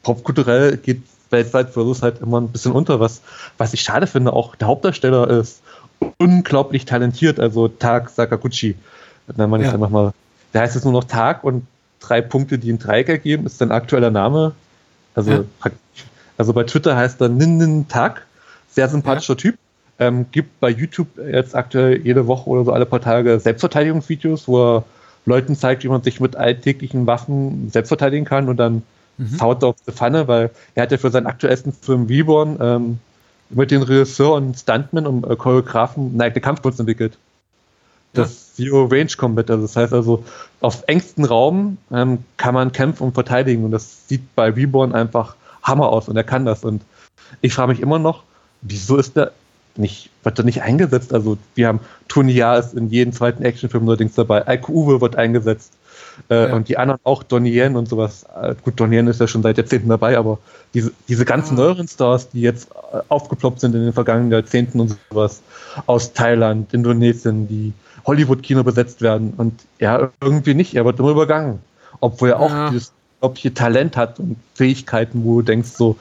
popkulturell geht weltweit Versus halt immer ein bisschen unter, was, was ich schade finde. Auch der Hauptdarsteller ist unglaublich talentiert, also Tag Sakaguchi. Wenn man ja. jetzt einfach mal, der heißt jetzt nur noch Tag und drei Punkte, die ein Dreieck ergeben, ist sein aktueller Name. Also, ja. also bei Twitter heißt er Nin Tag sehr sympathischer ja. Typ. Ähm, gibt bei YouTube jetzt aktuell jede Woche oder so alle paar Tage Selbstverteidigungsvideos, wo er Leuten zeigt, wie man sich mit alltäglichen Waffen selbst verteidigen kann und dann mhm. haut er auf die Pfanne, weil er hat ja für seinen aktuellsten Film Reborn ähm, mit den Regisseur und Stuntman und äh, Choreografen eine Kampfkunst entwickelt. Das ja. Zero Range Combat, also das heißt also, auf engstem Raum ähm, kann man kämpfen und verteidigen und das sieht bei Reborn einfach Hammer aus und er kann das und ich frage mich immer noch, wieso ist der nicht, wird er nicht eingesetzt? Also wir haben Tony ist in jedem zweiten Actionfilm allerdings dabei, Ike Uwe wird eingesetzt äh, ja. und die anderen auch, Donnie Yen und sowas. Äh, gut, Donnie Yen ist ja schon seit Jahrzehnten dabei, aber diese, diese ganzen ja. neueren Stars, die jetzt äh, aufgeploppt sind in den vergangenen Jahrzehnten und sowas, aus Thailand, Indonesien, die Hollywood-Kino besetzt werden und ja, irgendwie nicht, er wird immer übergangen. Obwohl er auch ja. dieses unglaubliche Talent hat und Fähigkeiten, wo du denkst so,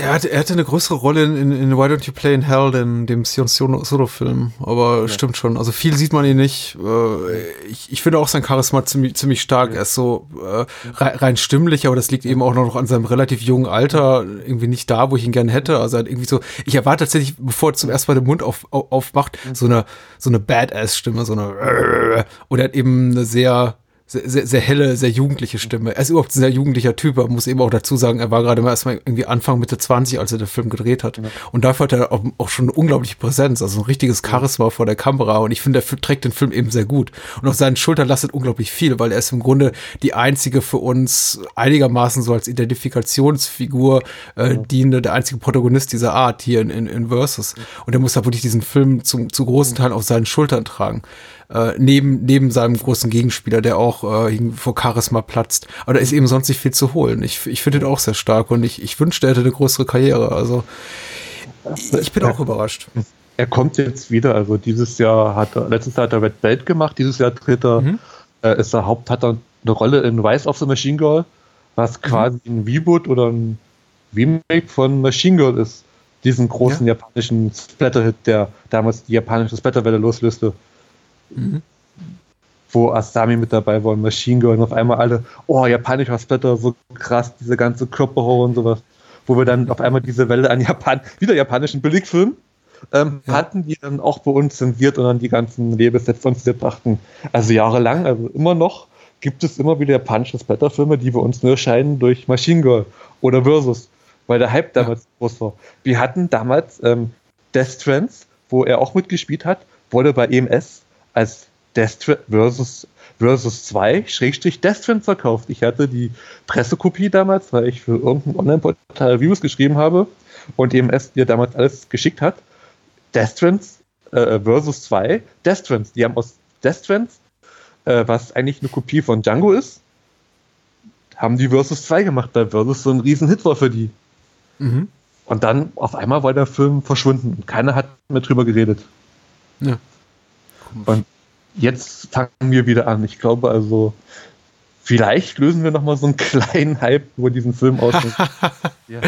er hatte, er hatte eine größere Rolle in, in, in Why Don't You Play in Hell, denn dem Sion Solo-Film. Aber ja. stimmt schon. Also viel sieht man ihn nicht. Äh, ich, ich finde auch sein Charisma ziemlich, ziemlich stark. Ja. Er ist so äh, rein stimmlich, aber das liegt eben auch noch an seinem relativ jungen Alter. Irgendwie nicht da, wo ich ihn gerne hätte. Also er hat irgendwie so, ich erwarte tatsächlich, bevor er zum ersten Mal den Mund auf, auf, aufmacht, so eine, so eine Badass-Stimme, so eine, und er hat eben eine sehr, sehr, sehr, sehr helle, sehr jugendliche Stimme. Er ist überhaupt ein sehr jugendlicher Typ, aber muss eben auch dazu sagen, er war gerade mal erstmal irgendwie Anfang, Mitte 20, als er den Film gedreht hat. Ja. Und dafür hat er auch, auch, schon eine unglaubliche Präsenz, also ein richtiges Charisma vor der Kamera. Und ich finde, er trägt den Film eben sehr gut. Und auf seinen Schultern lastet unglaublich viel, weil er ist im Grunde die einzige für uns einigermaßen so als Identifikationsfigur äh, dienende, der einzige Protagonist dieser Art hier in, in, in Versus. Und er muss da wirklich diesen Film zum, zu großen Teilen auf seinen Schultern tragen äh, neben, neben seinem großen Gegenspieler, der auch äh, vor Charisma platzt. Aber da ist eben sonst nicht viel zu holen. Ich, ich finde ihn auch sehr stark und ich, ich wünschte, er hätte eine größere Karriere. Also ich bin auch überrascht. Er kommt jetzt wieder, also dieses Jahr hat er, letztes Jahr hat er Red Belt gemacht, dieses Jahr tritt er, mhm. äh, ist er Haupt, hat er eine Rolle in Rise of the Machine Girl, was mhm. quasi ein Reboot oder ein Remake von Machine Girl ist. Diesen großen ja. japanischen Splatter-Hit, der damals die japanische Splatterwelle loslöste. Mhm. Wo Asami mit dabei war und Machine Girl und auf einmal alle, oh, japanischer Splatter, so krass, diese ganze Körperhorror und sowas. Wo wir dann auf einmal diese Welle an Japan, wieder japanischen Billigfilm ähm, ja. hatten, die dann auch bei uns zensiert und dann die ganzen von uns brachten. Also jahrelang, also immer noch, gibt es immer wieder japanische Splatterfilme, die bei uns nur erscheinen durch Machine Girl oder Versus, weil der Hype damals ja. groß war. Wir hatten damals ähm, Death Trends, wo er auch mitgespielt hat, wurde bei EMS als Death versus, versus 2 Schrägstrich Death Strand verkauft. Ich hatte die Pressekopie damals, weil ich für irgendein Online-Portal Reviews geschrieben habe und es dir damals alles geschickt hat. Death Strands äh, versus 2 Death Strands. Die haben aus Death Strands, äh, was eigentlich eine Kopie von Django ist, haben die Versus 2 gemacht, weil Versus so ein Riesenhit war für die. Mhm. Und dann auf einmal war der Film verschwunden und keiner hat mehr drüber geredet. Ja. Und jetzt fangen wir wieder an. Ich glaube also, vielleicht lösen wir nochmal so einen kleinen Hype über diesen Film aus. ja.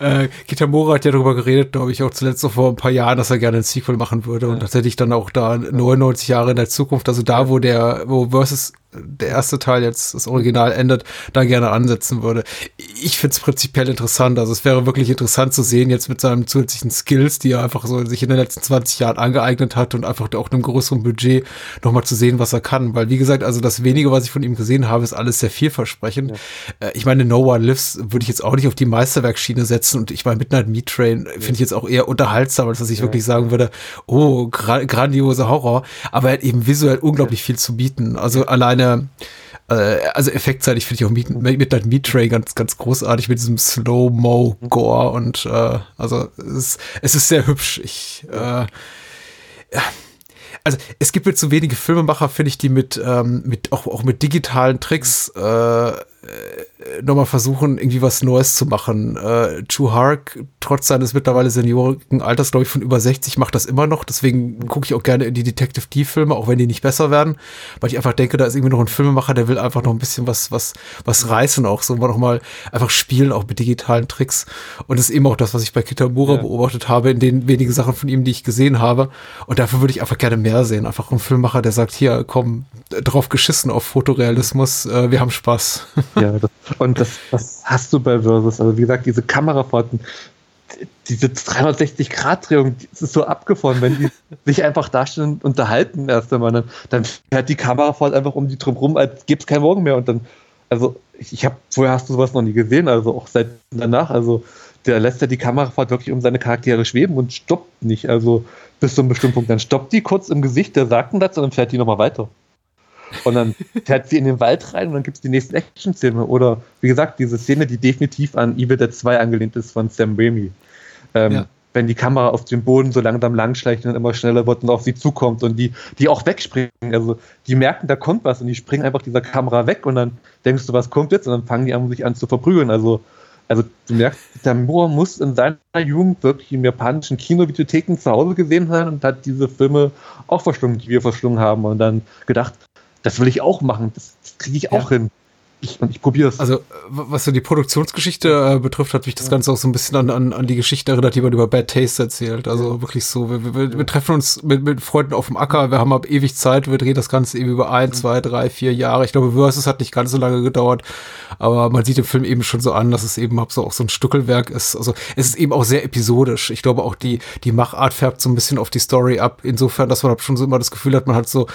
äh, Kitamura hat ja darüber geredet, glaube ich, auch zuletzt so vor ein paar Jahren, dass er gerne ein Sequel machen würde. Ja. Und tatsächlich dann auch da 99 Jahre in der Zukunft, also da, wo der, wo Versus der erste Teil jetzt das Original endet, da gerne ansetzen würde. Ich finde es prinzipiell interessant. Also es wäre wirklich interessant zu sehen, jetzt mit seinen zusätzlichen Skills, die er einfach so sich in den letzten 20 Jahren angeeignet hat und einfach auch einem größeren Budget nochmal zu sehen, was er kann. Weil, wie gesagt, also das wenige, was ich von ihm gesehen habe, ist alles sehr vielversprechend. Ja. Äh, ich meine, No One Lives würde ich jetzt auch nicht auf die Meisterwerkschiene setzen und ich meine, Midnight Meat Train ja. finde ich jetzt auch eher unterhaltsam, als dass ich ja. wirklich sagen würde, oh, gra grandiose Horror. Aber er hat eben visuell unglaublich viel zu bieten. Also alleine eine, äh, also effektseitig finde ich auch Meat, Midnight Meat Tray ganz, ganz großartig mit diesem Slow-Mo-Gore und äh, also es ist, es ist sehr hübsch. Ich, äh, ja also es gibt jetzt so wenige Filmemacher, finde ich, die mit, ähm, mit auch, auch mit digitalen Tricks äh, äh, nochmal versuchen, irgendwie was Neues zu machen. Äh, Chu Hark, trotz seines mittlerweile seniorigen Alters, glaube ich, von über 60, macht das immer noch. Deswegen gucke ich auch gerne in die Detective D-Filme, auch wenn die nicht besser werden, weil ich einfach denke, da ist irgendwie noch ein Filmemacher, der will einfach noch ein bisschen was, was, was reißen, auch so noch mal einfach spielen, auch mit digitalen Tricks. Und das ist eben auch das, was ich bei Kitamura ja. beobachtet habe, in den wenigen Sachen von ihm, die ich gesehen habe. Und dafür würde ich einfach gerne mehr sehen. Einfach ein Filmemacher, der sagt, hier, komm, drauf geschissen auf Fotorealismus, äh, wir haben Spaß. Ja, das, und das, das hast du bei Versus. Also wie gesagt, diese Kamerafahrten, diese 360-Grad-Drehung, das ist so abgefahren, wenn die sich einfach dastehen und unterhalten erst einmal, dann, dann fährt die Kamerafahrt einfach um die drum rum, als gäbe es keinen Morgen mehr. Und dann, also ich, ich habe, vorher hast du sowas noch nie gesehen, also auch seit danach, also der lässt ja die Kamerafahrt wirklich um seine Charaktere schweben und stoppt nicht. Also bis zu einem bestimmten Punkt. Dann stoppt die kurz im Gesicht, der sagt einen Satz und dann fährt die nochmal weiter. Und dann fährt sie in den Wald rein und dann gibt es die nächste Action-Szene. Oder wie gesagt, diese Szene, die definitiv an Evil Dead 2 angelehnt ist von Sam Raimi. Ähm, ja. Wenn die Kamera auf dem Boden so langsam langschleicht und immer schneller wird und auf sie zukommt und die, die auch wegspringen. Also die merken, da kommt was und die springen einfach dieser Kamera weg und dann denkst du, was kommt jetzt? Und dann fangen die an, sich an zu verprügeln. Also also du merkst, der Moore muss in seiner Jugend wirklich in japanischen Kinovideotheken zu Hause gesehen sein und hat diese Filme auch verschlungen, die wir verschlungen haben und dann gedacht, das will ich auch machen, das, kriege ich auch ja. hin. Ich, ich probiere es. Also, was so die Produktionsgeschichte äh, betrifft, hat mich das Ganze auch so ein bisschen an, an, an die Geschichte erinnert, die man über Bad Taste erzählt. Also wirklich so, wir, wir, wir treffen uns mit, mit Freunden auf dem Acker, wir haben ab ewig Zeit, wir drehen das Ganze eben über ein, zwei, drei, vier Jahre. Ich glaube, Versus hat nicht ganz so lange gedauert, aber man sieht im Film eben schon so an, dass es eben so auch so ein Stückelwerk ist. Also es ist eben auch sehr episodisch. Ich glaube auch die, die Machart färbt so ein bisschen auf die Story ab, insofern, dass man schon so immer das Gefühl hat, man hat so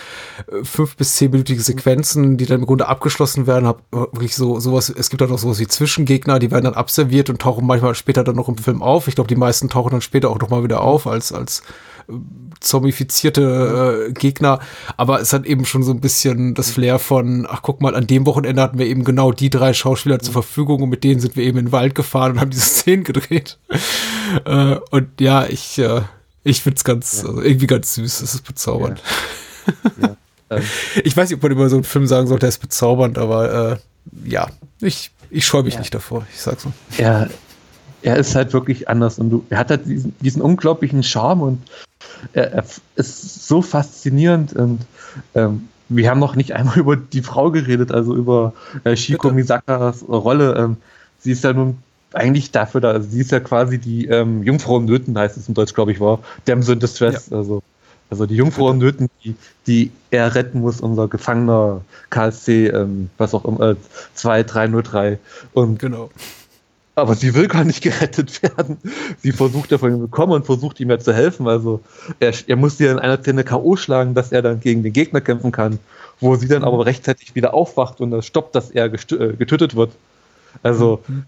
äh, fünf bis zehnminütige Sequenzen, die dann im Grunde abgeschlossen werden, hab wirklich so sowas, es gibt dann auch sowas wie Zwischengegner, die werden dann abserviert und tauchen manchmal später dann noch im Film auf. Ich glaube, die meisten tauchen dann später auch noch mal wieder auf als, als äh, zombifizierte äh, Gegner, aber es hat eben schon so ein bisschen das Flair von, ach guck mal, an dem Wochenende hatten wir eben genau die drei Schauspieler zur Verfügung und mit denen sind wir eben in den Wald gefahren und haben diese Szenen gedreht. äh, und ja, ich, äh, ich find's ganz, ja. also irgendwie ganz süß, es ist bezaubernd. Ja. Ja. Ähm. Ich weiß nicht, ob man über so einen Film sagen sollte, er ist bezaubernd, aber äh, ja, ich, ich scheue mich ja. nicht davor, ich sag's so. Er, er ist halt wirklich anders und du, er hat halt diesen, diesen unglaublichen Charme und er, er ist so faszinierend und ähm, wir haben noch nicht einmal über die Frau geredet, also über äh, Shiko Bitte? Misakas Rolle. Ähm, sie ist ja nun eigentlich dafür da, also sie ist ja quasi die ähm, Jungfrau in Nöten, heißt es im Deutsch, glaube ich, war. Damsel in Distress, ja. also also die Jungfrau in Nöten, die, die er retten muss, unser Gefangener KSC, ähm, was auch immer, äh, 2303. Und genau. Aber sie will gar nicht gerettet werden. Sie versucht ja von ihm zu kommen und versucht ihm ja zu helfen. Also er, er muss sie in einer Szene K.O. schlagen, dass er dann gegen den Gegner kämpfen kann, wo sie dann aber rechtzeitig wieder aufwacht und das stoppt, dass er äh, getötet wird. Also mhm.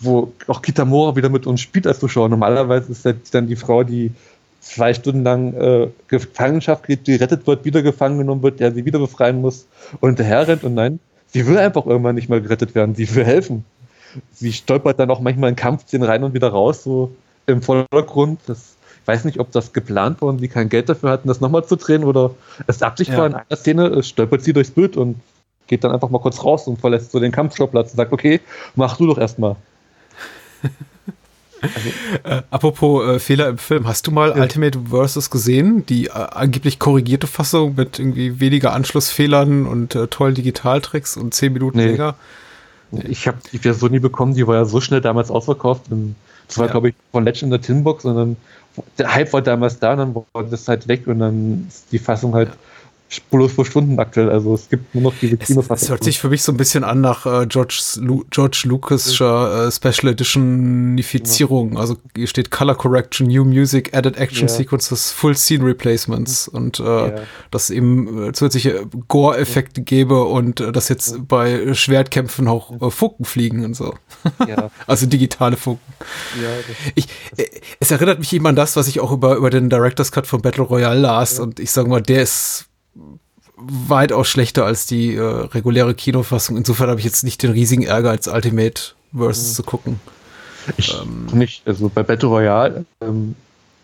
wo auch Kitamura wieder mit uns spielt als Zuschauer. Normalerweise ist dann die Frau, die zwei Stunden lang äh, Gefangenschaft kriegt, gerettet wird, wieder gefangen genommen wird, der sie wieder befreien muss und hinterher rennt und nein, sie will einfach irgendwann nicht mehr gerettet werden, sie will helfen. Sie stolpert dann auch manchmal in Kampfszenen rein und wieder raus, so im Vordergrund. Das, ich weiß nicht, ob das geplant war und sie kein Geld dafür hatten, das nochmal zu drehen oder es Absicht ja. war in einer Szene, stolpert sie durchs Bild und geht dann einfach mal kurz raus und verlässt so den Kampfschauplatz und sagt, okay, mach du doch erstmal. Also, äh, apropos äh, Fehler im Film, hast du mal ja. Ultimate Versus gesehen? Die äh, angeblich korrigierte Fassung mit irgendwie weniger Anschlussfehlern und äh, tollen Digitaltricks und zehn Minuten nee. länger? Ich habe die Version nie bekommen, die war ja so schnell damals ausverkauft. Das war, ja. glaube ich, von Legend in der Tinbox und dann der Hype war damals da, und dann war das halt weg und dann ist die Fassung halt ja spurlos verschwunden aktuell. Also es gibt nur noch diese Kinofassung. Es hört sich für mich so ein bisschen an nach äh, George, Lu George Lucas äh, Special Editionifizierung. Ja. Also hier steht Color Correction, New Music, Added Action ja. Sequences, Full Scene Replacements mhm. und äh, ja. dass eben äh, zusätzliche Gore-Effekte gäbe und äh, dass jetzt bei Schwertkämpfen auch äh, Funken fliegen und so. Also digitale Funken. Ich, äh, es erinnert mich eben an das, was ich auch über, über den Director's Cut von Battle Royale las und ich sage mal, der ist weitaus schlechter als die äh, reguläre Kinofassung. Insofern habe ich jetzt nicht den riesigen Ärger als Ultimate Versus mhm. zu gucken. Ich ähm, nicht, also bei Battle Royale ähm,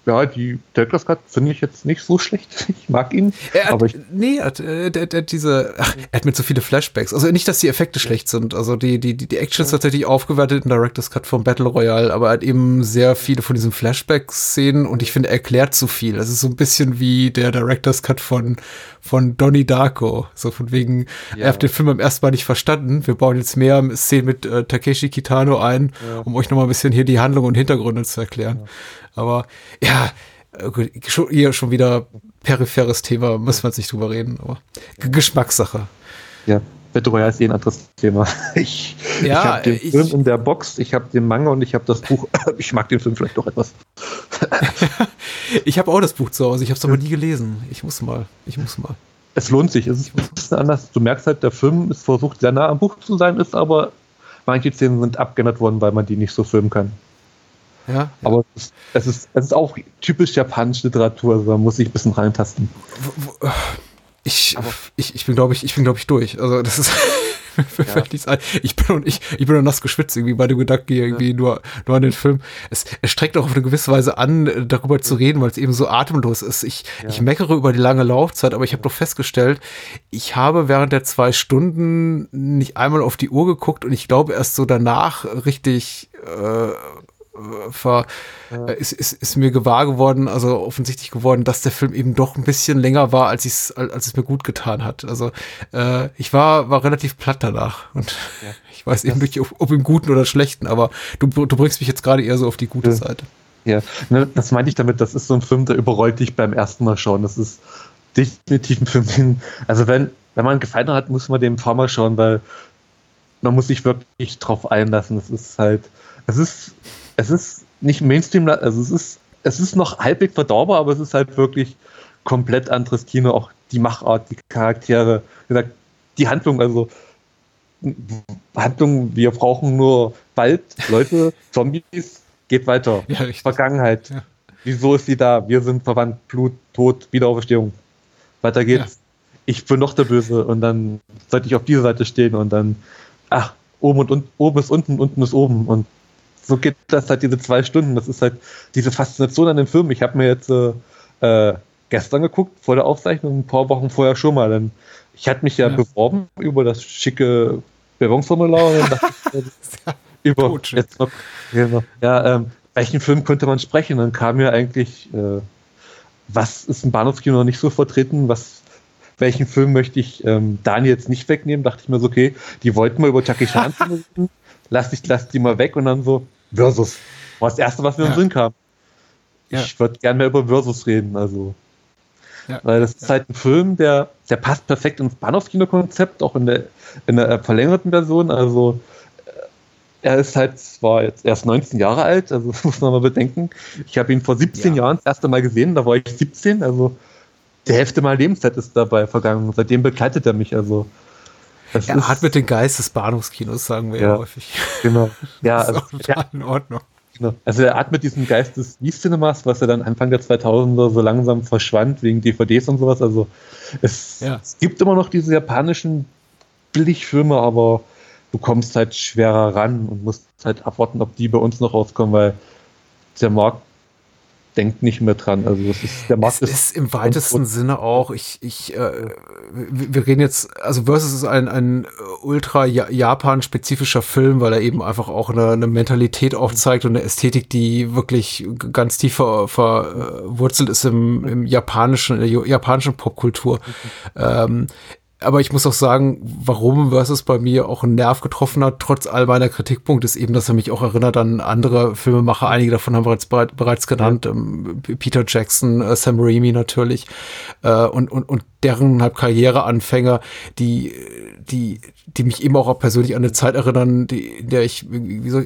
ja, die Director's Cut finde ich jetzt nicht so schlecht. Ich mag ihn. Er hat, aber ich, nee, er hat, äh, der, der, diese, ach, er hat mir zu viele Flashbacks. Also nicht, dass die Effekte ja. schlecht sind. Also die, die, die, die Action ist ja. tatsächlich aufgewertet in Director's Cut von Battle Royale, aber er hat eben sehr viele von diesen Flashback-Szenen und ich finde, er erklärt zu viel. Das ist so ein bisschen wie der Director's Cut von, von Donnie Darko. So von wegen, ja. er hat den Film beim ersten Mal nicht verstanden. Wir bauen jetzt mehr Szenen mit äh, Takeshi Kitano ein, um euch nochmal ein bisschen hier die Handlung und Hintergründe zu erklären. Aber ja, äh, gut, hier schon wieder peripheres Thema, müssen wir jetzt nicht drüber reden, aber Geschmackssache. Ja, Royale ist eh ein anderes Thema. Ich, ja, ich habe den ich, Film in der Box, ich habe den Manga und ich habe das Buch. Ich mag den Film vielleicht doch etwas. ich habe auch das Buch zu Hause, ich habe es aber nie gelesen. Ich muss mal, ich muss mal. Es lohnt sich, es ist ein bisschen anders. Du merkst halt, der Film ist versucht, sehr nah am Buch zu sein, ist aber manche Szenen sind abgeändert worden, weil man die nicht so filmen kann. Ja, ja. Aber es ist, es, ist, es ist auch typisch japanische Literatur, also da muss ich ein bisschen reintasten. Ich, ich, ich bin, glaube ich, ich bin, glaube ich, durch. Also das ist. ja. ich bin und ich, ich bin noch nass geschwitzt irgendwie bei dem Gedanken irgendwie ja. nur, nur an den Film. Es, es streckt auch auf eine gewisse Weise an, darüber zu reden, weil es eben so atemlos ist. Ich, ja. ich meckere über die lange Laufzeit, aber ich habe doch festgestellt, ich habe während der zwei Stunden nicht einmal auf die Uhr geguckt und ich glaube erst so danach richtig äh, ver, ja. Äh, ist, ist, ist mir gewahr geworden, also offensichtlich geworden, dass der Film eben doch ein bisschen länger war, als, ich's, als es mir gut getan hat. Also äh, ich war, war relativ platt danach und ja. ich weiß eben nicht, ob, ob, im Guten oder Schlechten, aber du, du bringst mich jetzt gerade eher so auf die gute ja. Seite. Ja, ne, das meinte ich damit, das ist so ein Film, der überrollt dich beim ersten Mal schauen. Das ist definitiv ein Film, den, also wenn, wenn man gefallen hat, muss man den ein paar Mal schauen, weil man muss sich wirklich drauf einlassen. Es ist halt, es ist, es ist nicht Mainstream, also es ist, es ist noch halbwegs verdaubar, aber es ist halt wirklich komplett anderes Kino, auch die Machart, die Charaktere, wie gesagt, die Handlung, also Handlung, wir brauchen nur bald Leute, Zombies, geht weiter. Ja, Vergangenheit. Ja. Wieso ist sie da? Wir sind verwandt, Blut, Tod, Wiederauferstehung. Weiter geht's. Ja. Ich bin noch der Böse und dann sollte ich auf dieser Seite stehen und dann, ach, oben und, und oben ist unten, unten ist oben und so geht das halt diese zwei Stunden. Das ist halt diese Faszination an dem Film. Ich habe mir jetzt äh, gestern geguckt, vor der Aufzeichnung, ein paar Wochen vorher schon mal. Denn ich hatte mich ja, ja. beworben über das schicke Bewerbungsformular und dann dachte ich, über jetzt noch, genau. ja, ähm, welchen Film könnte man sprechen? Dann kam mir eigentlich, äh, was ist im Bahnhofskino noch nicht so vertreten, was welchen Film möchte ich ähm, Daniel jetzt nicht wegnehmen? Dachte ich mir so, okay, die wollten mal über Jackie Chan reden lass, ich, lass die mal weg und dann so, Versus. War das Erste, was mir ja. in den Sinn kam. Ja. Ich würde gerne mehr über Versus reden, also. Ja. Weil das ist halt ein Film, der, der passt perfekt ins Bahnhofskino-Konzept, auch in der, in der verlängerten Version. Also, äh, er ist halt zwar jetzt erst 19 Jahre alt, also muss man mal bedenken. Ich habe ihn vor 17 ja. Jahren das erste Mal gesehen, da war ich 17, also die Hälfte meiner Lebenszeit ist dabei vergangen. Seitdem begleitet er mich, also das er hat mit den Geist des Bahnhofskinos, sagen wir ja, ja häufig. Genau. Ja, also, ja, in Ordnung. Genau. Also er hat mit diesem Geist des E-Cinemas, was ja dann Anfang der 2000er so langsam verschwand wegen DVDs und sowas. Also es, ja. es gibt immer noch diese japanischen Billigfilme, aber du kommst halt schwerer ran und musst halt abwarten, ob die bei uns noch rauskommen, weil der Markt denkt nicht mehr dran. Also das ist der Markt. Es ist, ist im weitesten Sinne auch. Ich, ich, äh, wir reden jetzt, also Versus ist ein, ein ultra Japan-spezifischer Film, weil er eben einfach auch eine, eine, Mentalität aufzeigt und eine Ästhetik, die wirklich ganz tief verwurzelt ist im, im japanischen, in der japanischen Popkultur. Ähm, aber ich muss auch sagen, warum Versus bei mir auch einen Nerv getroffen hat, trotz all meiner Kritikpunkte, ist eben, dass er mich auch erinnert an andere Filmemacher. Einige davon haben wir jetzt bereits genannt. Ähm, Peter Jackson, äh, Sam Raimi natürlich. Äh, und, und, und deren halt Karriereanfänger, die, die, die mich eben auch persönlich an eine Zeit erinnern, die, in der ich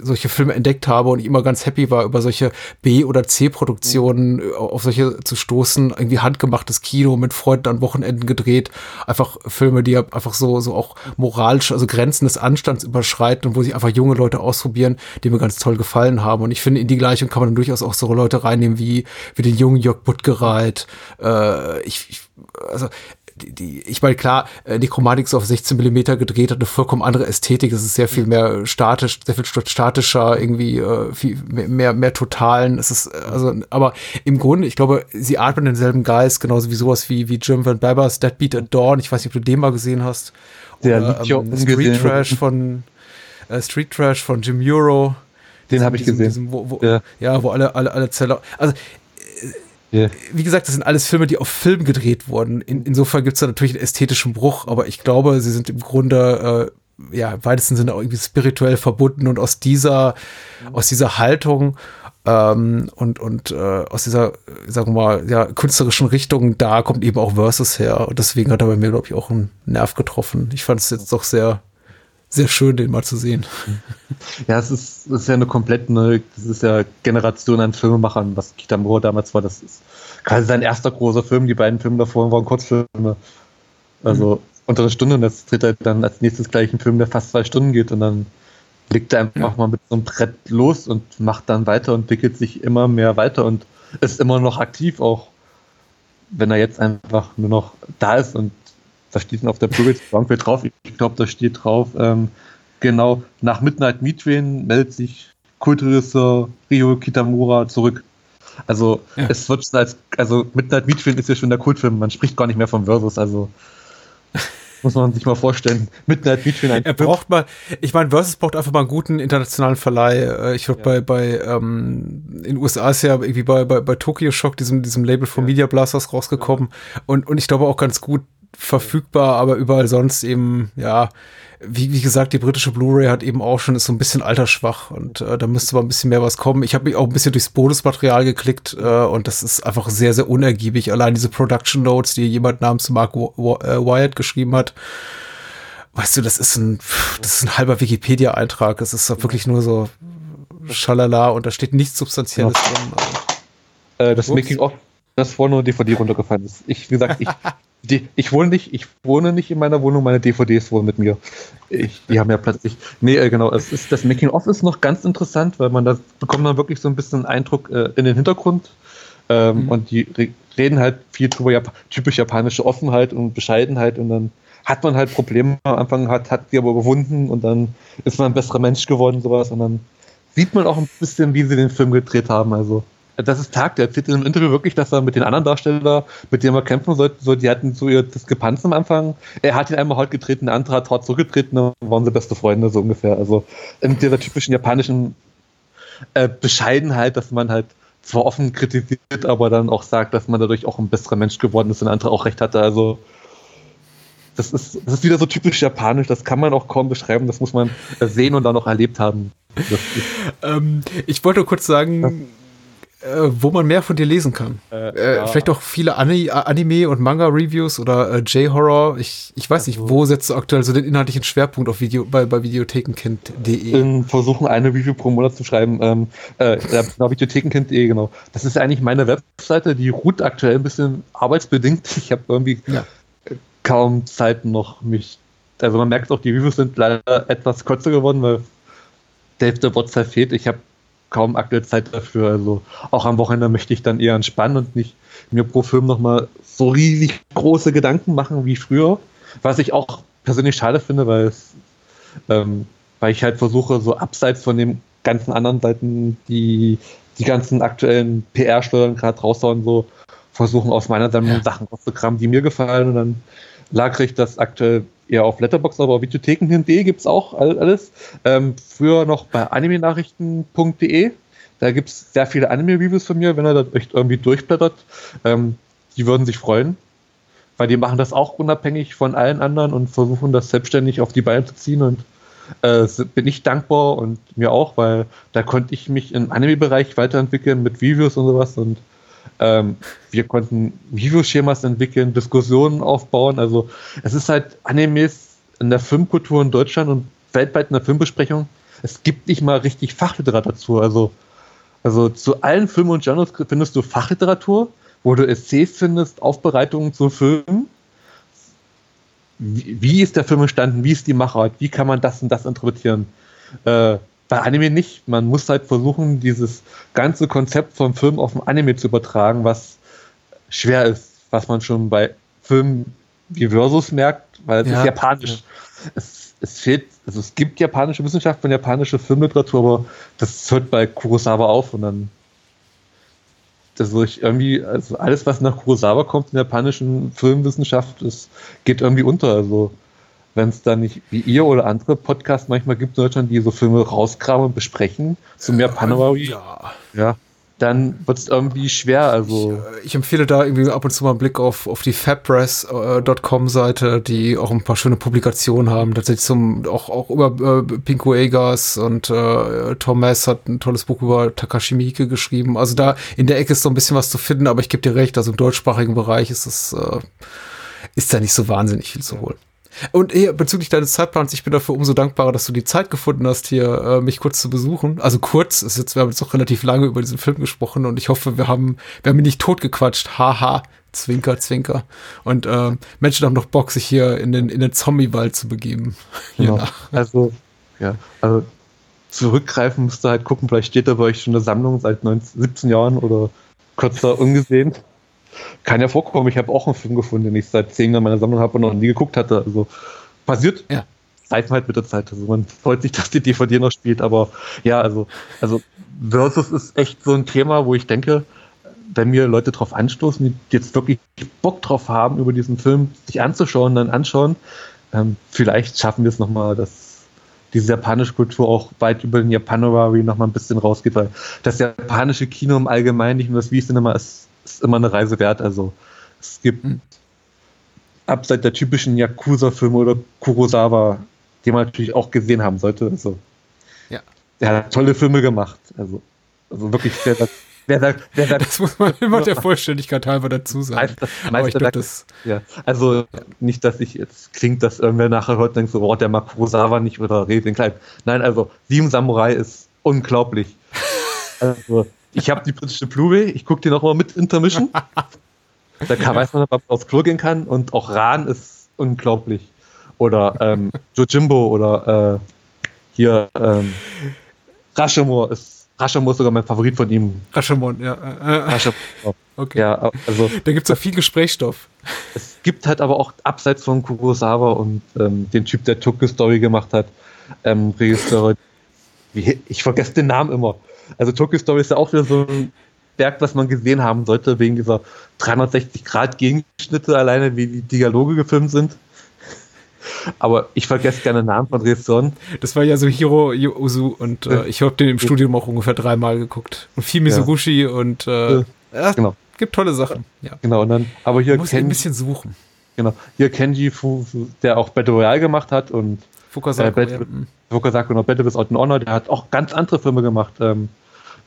solche Filme entdeckt habe und ich immer ganz happy war, über solche B- oder C-Produktionen mhm. auf solche zu stoßen. Irgendwie handgemachtes Kino mit Freunden an Wochenenden gedreht. Einfach Filme, die einfach so, so auch moralisch, also Grenzen des Anstands überschreiten und wo sich einfach junge Leute ausprobieren, die mir ganz toll gefallen haben. Und ich finde, in die Gleichung kann man dann durchaus auch so Leute reinnehmen wie, wie den jungen Jörg Buttgereit. Äh, ich, ich also die, die, ich meine, klar, äh, die Chromatik ist auf 16 Millimeter gedreht, hat eine vollkommen andere Ästhetik. Es ist sehr viel mehr statisch, sehr viel statischer, irgendwie äh, viel mehr, mehr totalen. Es ist, äh, also, aber im Grunde, ich glaube, sie atmen denselben Geist, genauso wie sowas wie, wie Jim Van Bebbers Deadbeat at Dawn. Ich weiß nicht, ob du den mal gesehen hast. Der Oder, ähm, Street Trash von äh, Street Trash von Jim Euro. Den habe ich gesehen. Diesem, wo, wo, ja. ja, wo alle, alle, alle Zeller. Also Yeah. Wie gesagt, das sind alles Filme, die auf Film gedreht wurden. In, insofern gibt es da natürlich einen ästhetischen Bruch, aber ich glaube, sie sind im Grunde äh, ja im weitesten Sinne auch irgendwie spirituell verbunden und aus dieser, mhm. aus dieser Haltung ähm, und, und äh, aus dieser, sagen wir mal, ja, künstlerischen Richtung, da kommt eben auch Versus her. Und deswegen hat er bei mir, glaube ich, auch einen Nerv getroffen. Ich fand es jetzt doch sehr sehr schön, den mal zu sehen. Ja, es ist, es ist ja eine komplett neue, das ist ja Generation an Filmemachern, was Kitamura damals war. Das ist quasi sein erster großer Film. Die beiden Filme davor waren Kurzfilme. Also mhm. unter einer Stunde und jetzt tritt er dann als nächstes gleich ein Film, der fast zwei Stunden geht und dann legt er einfach ja. mal mit so einem Brett los und macht dann weiter und entwickelt sich immer mehr weiter und ist immer noch aktiv, auch wenn er jetzt einfach nur noch da ist und da steht auf der Blu-ray drauf, ich glaube, da steht drauf, ähm, genau, nach Midnight Meat Train meldet sich Kulturregisseur Rio Kitamura zurück. Also ja. es wird schon als, also Midnight Meat Train ist ja schon der Kultfilm, man spricht gar nicht mehr vom Versus, also Muss man sich mal vorstellen. Midnight Between Er braucht mal, ich meine, Versus braucht einfach mal einen guten internationalen Verleih. Äh, ich glaube, ja. bei, bei ähm, in den USA ist ja irgendwie bei, bei, bei Tokyo Shock, diesem, diesem Label von ja. Media Blasters rausgekommen. Und, und ich glaube auch ganz gut verfügbar, aber überall sonst eben, ja, wie, wie gesagt, die britische Blu-ray hat eben auch schon, ist so ein bisschen altersschwach und äh, da müsste mal ein bisschen mehr was kommen. Ich habe mich auch ein bisschen durchs Bonusmaterial geklickt äh, und das ist einfach sehr, sehr unergiebig. Allein diese Production Notes, die jemand namens Mark äh, Wyatt geschrieben hat, weißt du, das ist ein, das ist ein halber Wikipedia-Eintrag. Das ist wirklich nur so schalala und da steht nichts Substanzielles ja. drin. Also. Äh, das Making-of, das vorne nur DVD runtergefallen ist. Ich, wie gesagt, ich Die, ich wohne nicht, ich wohne nicht in meiner Wohnung, meine DVDs wohnen mit mir. Ich, die haben ja Platz. Ich, nee, äh, genau, es ist, das Making-of ist noch ganz interessant, weil man da bekommt man wirklich so ein bisschen Eindruck äh, in den Hintergrund. Ähm, mhm. Und die reden halt viel drüber, Jap typisch japanische Offenheit und Bescheidenheit und dann hat man halt Probleme am Anfang, hat, hat die aber überwunden und dann ist man ein besserer Mensch geworden, sowas. Und dann sieht man auch ein bisschen, wie sie den Film gedreht haben. Also das ist Tag, der erzählt in einem Interview wirklich, dass er mit den anderen Darstellern, mit denen er kämpfen sollte, so, die hatten so ihr Diskrepanz am Anfang. Er hat ihn einmal heute getreten, der andere hat heute zurückgetreten, dann waren sie beste Freunde, so ungefähr. Also in dieser typischen japanischen äh, Bescheidenheit, dass man halt zwar offen kritisiert, aber dann auch sagt, dass man dadurch auch ein besserer Mensch geworden ist und der andere auch recht hatte. Also das ist, das ist wieder so typisch japanisch, das kann man auch kaum beschreiben, das muss man sehen und dann auch erlebt haben. Ähm, ich wollte kurz sagen, äh, wo man mehr von dir lesen kann. Äh, äh, ja. Vielleicht auch viele Ani Anime- und Manga-Reviews oder äh, J-Horror. Ich, ich weiß nicht, also wo setzt du aktuell so den inhaltlichen Schwerpunkt auf Video, bei, bei videothekenkind.de? Versuchen, eine Review pro Monat zu schreiben. Ähm, äh, ja, videothekenkind.de, genau. Das ist eigentlich meine Webseite, die ruht aktuell ein bisschen arbeitsbedingt. Ich habe irgendwie ja. kaum Zeit noch, mich. Also man merkt auch, die Reviews sind leider etwas kürzer geworden, weil der Hälfte der Wortzeit fehlt. Ich habe kaum aktuell Zeit dafür. Also auch am Wochenende möchte ich dann eher entspannen und nicht mir pro Film nochmal so riesig große Gedanken machen wie früher. Was ich auch persönlich schade finde, weil es, ähm, weil ich halt versuche, so abseits von den ganzen anderen Seiten, die die ganzen aktuellen PR-Steuern gerade raushauen, so versuchen aus meiner Sammlung ja. Sachen rauszukramen, die mir gefallen und dann lagere ich das aktuell eher auf Letterbox, aber Videotheken.de gibt es auch alles. Ähm, früher noch bei animenachrichten.de. Da gibt es sehr viele Anime-Reviews von mir, wenn er da echt irgendwie durchblättert. Ähm, die würden sich freuen, weil die machen das auch unabhängig von allen anderen und versuchen das selbstständig auf die Beine zu ziehen und äh, bin ich dankbar und mir auch, weil da konnte ich mich im Anime-Bereich weiterentwickeln mit Reviews und sowas und ähm, wir konnten Videoschemas entwickeln, Diskussionen aufbauen. Also es ist halt Animes in der Filmkultur in Deutschland und weltweit in der Filmbesprechung. Es gibt nicht mal richtig Fachliteratur dazu. Also, also zu allen Filmen und Genres findest du Fachliteratur, wo du Essays findest, Aufbereitungen zu Filmen. Wie, ist der Film entstanden? Wie ist die Machart? Wie kann man das und das interpretieren? Äh, bei Anime nicht. Man muss halt versuchen, dieses ganze Konzept vom Film auf den Anime zu übertragen, was schwer ist, was man schon bei Filmen wie Versus merkt, weil es ja. ist japanisch. Es, es fehlt, also es gibt japanische Wissenschaft und japanische Filmliteratur, aber das hört bei Kurosawa auf und dann das ich irgendwie, also alles, was nach Kurosawa kommt in der japanischen Filmwissenschaft, das geht irgendwie unter. Also wenn es da nicht wie ihr oder andere Podcasts manchmal gibt in Deutschland, die so Filme rausgraben und besprechen, zu mehr Panorama, ja. ja, dann wird es irgendwie schwer. Also ich, äh, ich, empfehle da irgendwie ab und zu mal einen Blick auf, auf die fabpress.com Seite, die auch ein paar schöne Publikationen haben. Tatsächlich zum auch, auch über äh, Pinko Egas und äh, Thomas hat ein tolles Buch über Takashi Miike geschrieben. Also da in der Ecke ist so ein bisschen was zu finden, aber ich gebe dir recht, also im deutschsprachigen Bereich ist es äh, ist da nicht so wahnsinnig viel zu holen. Und hier, bezüglich deines Zeitplans, ich bin dafür umso dankbarer, dass du die Zeit gefunden hast, hier äh, mich kurz zu besuchen. Also kurz, ist jetzt, wir haben jetzt doch relativ lange über diesen Film gesprochen und ich hoffe, wir haben, wir haben ihn nicht totgequatscht. Haha, Zwinker, Zwinker. Und äh, Menschen haben noch Bock, sich hier in den, in den Zombie-Wald zu begeben. Genau. Also, ja, also zurückgreifen musst du halt gucken, vielleicht steht da bei euch schon eine Sammlung seit 19, 17 Jahren oder kürzer ungesehen. Kann ja vorkommen, ich habe auch einen Film gefunden, den ich seit zehn Jahren in meiner Sammlung habe und noch nie geguckt hatte. Also passiert. Ja. Reifen halt mit der Zeit. Also man freut sich, dass die DVD noch spielt, aber ja, also, also Versus ist echt so ein Thema, wo ich denke, wenn mir Leute drauf anstoßen, die jetzt wirklich Bock drauf haben, über diesen Film sich anzuschauen, dann anschauen, ähm, vielleicht schaffen wir es nochmal, dass diese japanische Kultur auch weit über den Japanerari nochmal ein bisschen rausgeht, weil das japanische Kino im Allgemeinen, nicht nur das Wii-Cinema, ist, ist immer eine Reise wert. Also es gibt mhm. abseits der typischen Yakuza-Filme oder Kurosawa, die man natürlich auch gesehen haben sollte. Also, ja. Der hat tolle Filme gemacht. Also, also wirklich sehr, Wer sagt, wer sagt, das muss man immer der Vollständigkeit halber dazu sagen. Meister, Meister glaub, das, ja. Also nicht, dass ich jetzt klingt, dass irgendwer nachher hört denkt so, oh, der mag Kurosawa nicht oder redet klein. Nein, also Sieben Samurai ist unglaublich. also ich habe die britische Blu-ray, ich gucke die noch mal mit Intermission. da kann, weiß man, ob man aufs Klo gehen kann und auch Ran ist unglaublich. Oder ähm, Jojimbo oder äh, hier ähm, Rashomon ist Rashomon ist sogar mein Favorit von ihm. Rashomon, ja. Rashomon. Okay. Ja, also, da gibt es auch viel Gesprächsstoff. Es gibt halt aber auch abseits von Kurosawa und ähm, den Typ, der Tokyo Story gemacht hat, ähm, Regisseure, ich vergesse den Namen immer. Also Tokyo Story ist ja auch wieder so ein Werk, was man gesehen haben sollte, wegen dieser 360-Grad-Gegenschnitte alleine, wie die Dialoge gefilmt sind. Aber ich vergesse gerne Namen von Regisseuren. Das war ja so Hiro Uzu und äh, ich habe den im Studium auch ungefähr dreimal geguckt. Und viel Mizoguchi ja. und äh, ja, genau. gibt tolle Sachen. Ja. Genau, und dann, aber hier muss ein bisschen suchen. Genau, hier Kenji Fu, der auch Battle Royale gemacht hat und Fukasaku, äh, Battle, ja. Fukasaku Battle Out Honor, der hat auch ganz andere Filme gemacht. Ähm,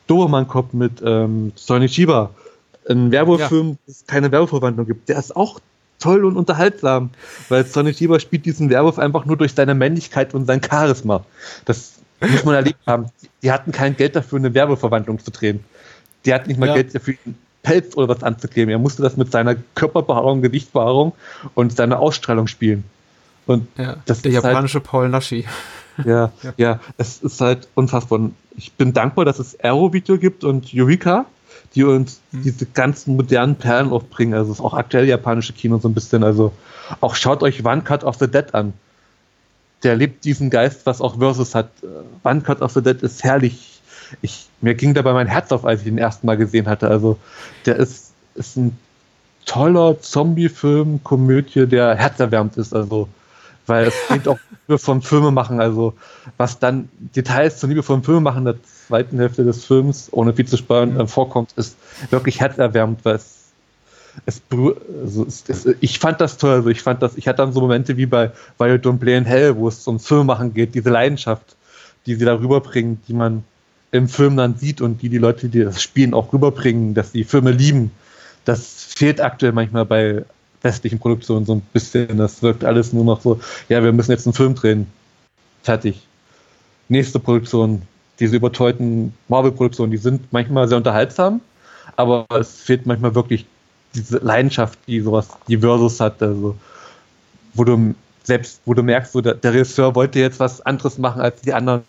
Dobermann Cop mit ähm, Sony Shiba. Ein Werwolf-Film, ja. es keine Werwolf-Verwandlung gibt. Der ist auch toll und unterhaltsam, weil Sonny Schieber spielt diesen Werwolf einfach nur durch seine Männlichkeit und sein Charisma. Das muss man erlebt haben. Die hatten kein Geld dafür, eine Werbeverwandlung zu drehen. Die hatten nicht mal ja. Geld dafür, einen Pelz oder was anzukleben. Er musste das mit seiner Körperbehaarung, Gewichtsbehaarung und seiner Ausstrahlung spielen. Und ja, das der halt japanische halt, Paul Nashi. Ja, ja, ja, es ist halt unfassbar. Ich bin dankbar, dass es Aero-Video gibt und Eureka, die uns hm. diese ganzen modernen Perlen aufbringen. Also es ist auch aktuell japanische Kino so ein bisschen. Also auch schaut euch One Cut of the Dead an. Der lebt diesen Geist, was auch Versus hat. One Cut of the Dead ist herrlich. Ich, mir ging dabei mein Herz auf, als ich den ersten Mal gesehen hatte. Also der ist, ist ein toller Zombie-Film, Komödie, der herzerwärmt ist. Also weil es geht auch vom Filmemachen. Also was dann Details zur Liebe vom Filmemachen der zweiten Hälfte des Films, ohne viel zu sparen, mhm. vorkommt, ist wirklich herzerwärmend, weil es, es, also es, es, ich fand das toll. Also ich fand das, ich hatte dann so Momente wie bei Violet und Blaine Hell, wo es ums Filmemachen geht, diese Leidenschaft, die sie da rüberbringen, die man im Film dann sieht und die die Leute, die das spielen, auch rüberbringen, dass die Filme lieben. Das fehlt aktuell manchmal bei westlichen Produktionen so ein bisschen. Das wirkt alles nur noch so, ja, wir müssen jetzt einen Film drehen. Fertig. Nächste Produktion, diese überteuerten Marvel-Produktionen, die sind manchmal sehr unterhaltsam, aber es fehlt manchmal wirklich diese Leidenschaft, die sowas, die Versus hat, also wo du selbst, wo du merkst, so der, der Regisseur wollte jetzt was anderes machen als die anderen.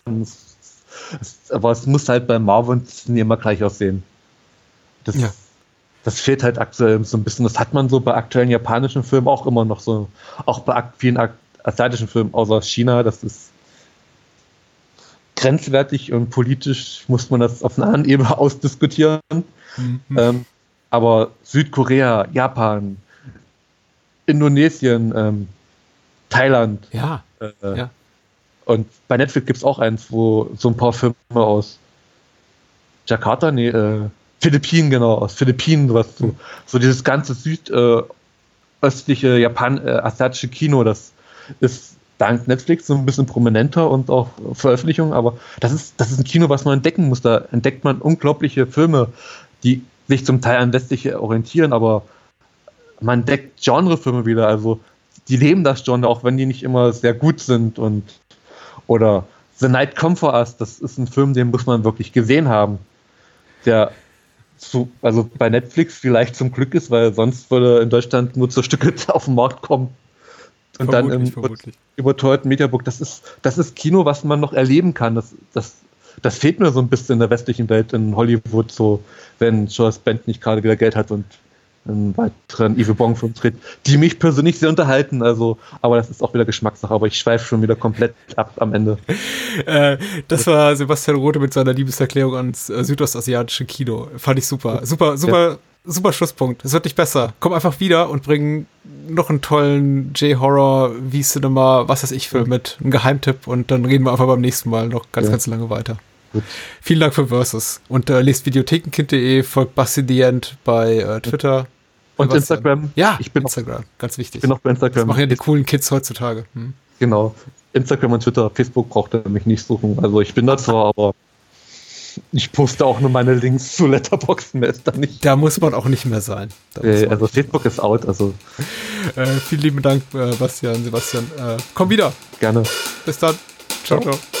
Aber es muss halt bei Marvel immer gleich aussehen. Das, ja. Das fehlt halt aktuell so ein bisschen. Das hat man so bei aktuellen japanischen Filmen auch immer noch so, auch bei vielen asiatischen Filmen außer China. Das ist grenzwertig und politisch muss man das auf einer anderen Ebene ausdiskutieren. Mhm. Ähm, aber Südkorea, Japan, Indonesien, ähm, Thailand. Ja, äh, ja. Und bei Netflix gibt es auch eins, wo so ein paar Filme aus Jakarta, nee, äh, Philippinen, genau, aus Philippinen, sowas, so, mhm. so dieses ganze südöstliche, äh, Japan, äh, asiatische Kino, das ist dank Netflix so ein bisschen prominenter und auch Veröffentlichungen, aber das ist, das ist ein Kino, was man entdecken muss. Da entdeckt man unglaubliche Filme, die sich zum Teil an westliche orientieren, aber man entdeckt Genrefilme wieder. Also die leben das Genre, auch wenn die nicht immer sehr gut sind und oder The Night Come For Us, das ist ein Film, den muss man wirklich gesehen haben. Der zu, also bei Netflix vielleicht zum Glück ist, weil sonst würde in Deutschland nur zur Stücke auf den Markt kommen. Und vermutlich, dann im überteuerten Mediabook, das ist, das ist Kino, was man noch erleben kann. Das, das, das fehlt mir so ein bisschen in der westlichen Welt, in Hollywood, so, wenn Joyce Bent nicht gerade wieder Geld hat und einen weiteren Evil Bong Film dreht, die mich persönlich sehr unterhalten. Also, aber das ist auch wieder Geschmackssache. Aber ich schweife schon wieder komplett ab am Ende. äh, das war Sebastian Rote mit seiner Liebeserklärung ans äh, südostasiatische Kino. Fand ich super. Super, super. Ja. Super Schlusspunkt. Es wird nicht besser. Komm einfach wieder und bring noch einen tollen J-Horror, V-Cinema, was weiß ich, Film mit. Ein Geheimtipp und dann reden wir einfach beim nächsten Mal noch ganz, ja. ganz lange weiter. Gut. Vielen Dank für Versus. Und äh, lest videothekenkind.de, folgt Basti the End bei äh, Twitter. Und Instagram. Ja, ich bin Instagram, ganz wichtig. Ich bin auch bei Instagram. Das machen ja die coolen Kids heutzutage. Hm. Genau. Instagram und Twitter, Facebook braucht er mich nicht suchen. Also ich bin da zwar, aber ich poste auch nur meine Links zu Letterboxen, mehr ist da nicht. Da muss man auch nicht mehr sein. Äh, also Facebook ist out, also. Äh, vielen lieben Dank, äh, Bastian, Sebastian. Äh, komm wieder. Gerne. Bis dann. ciao. ciao. ciao.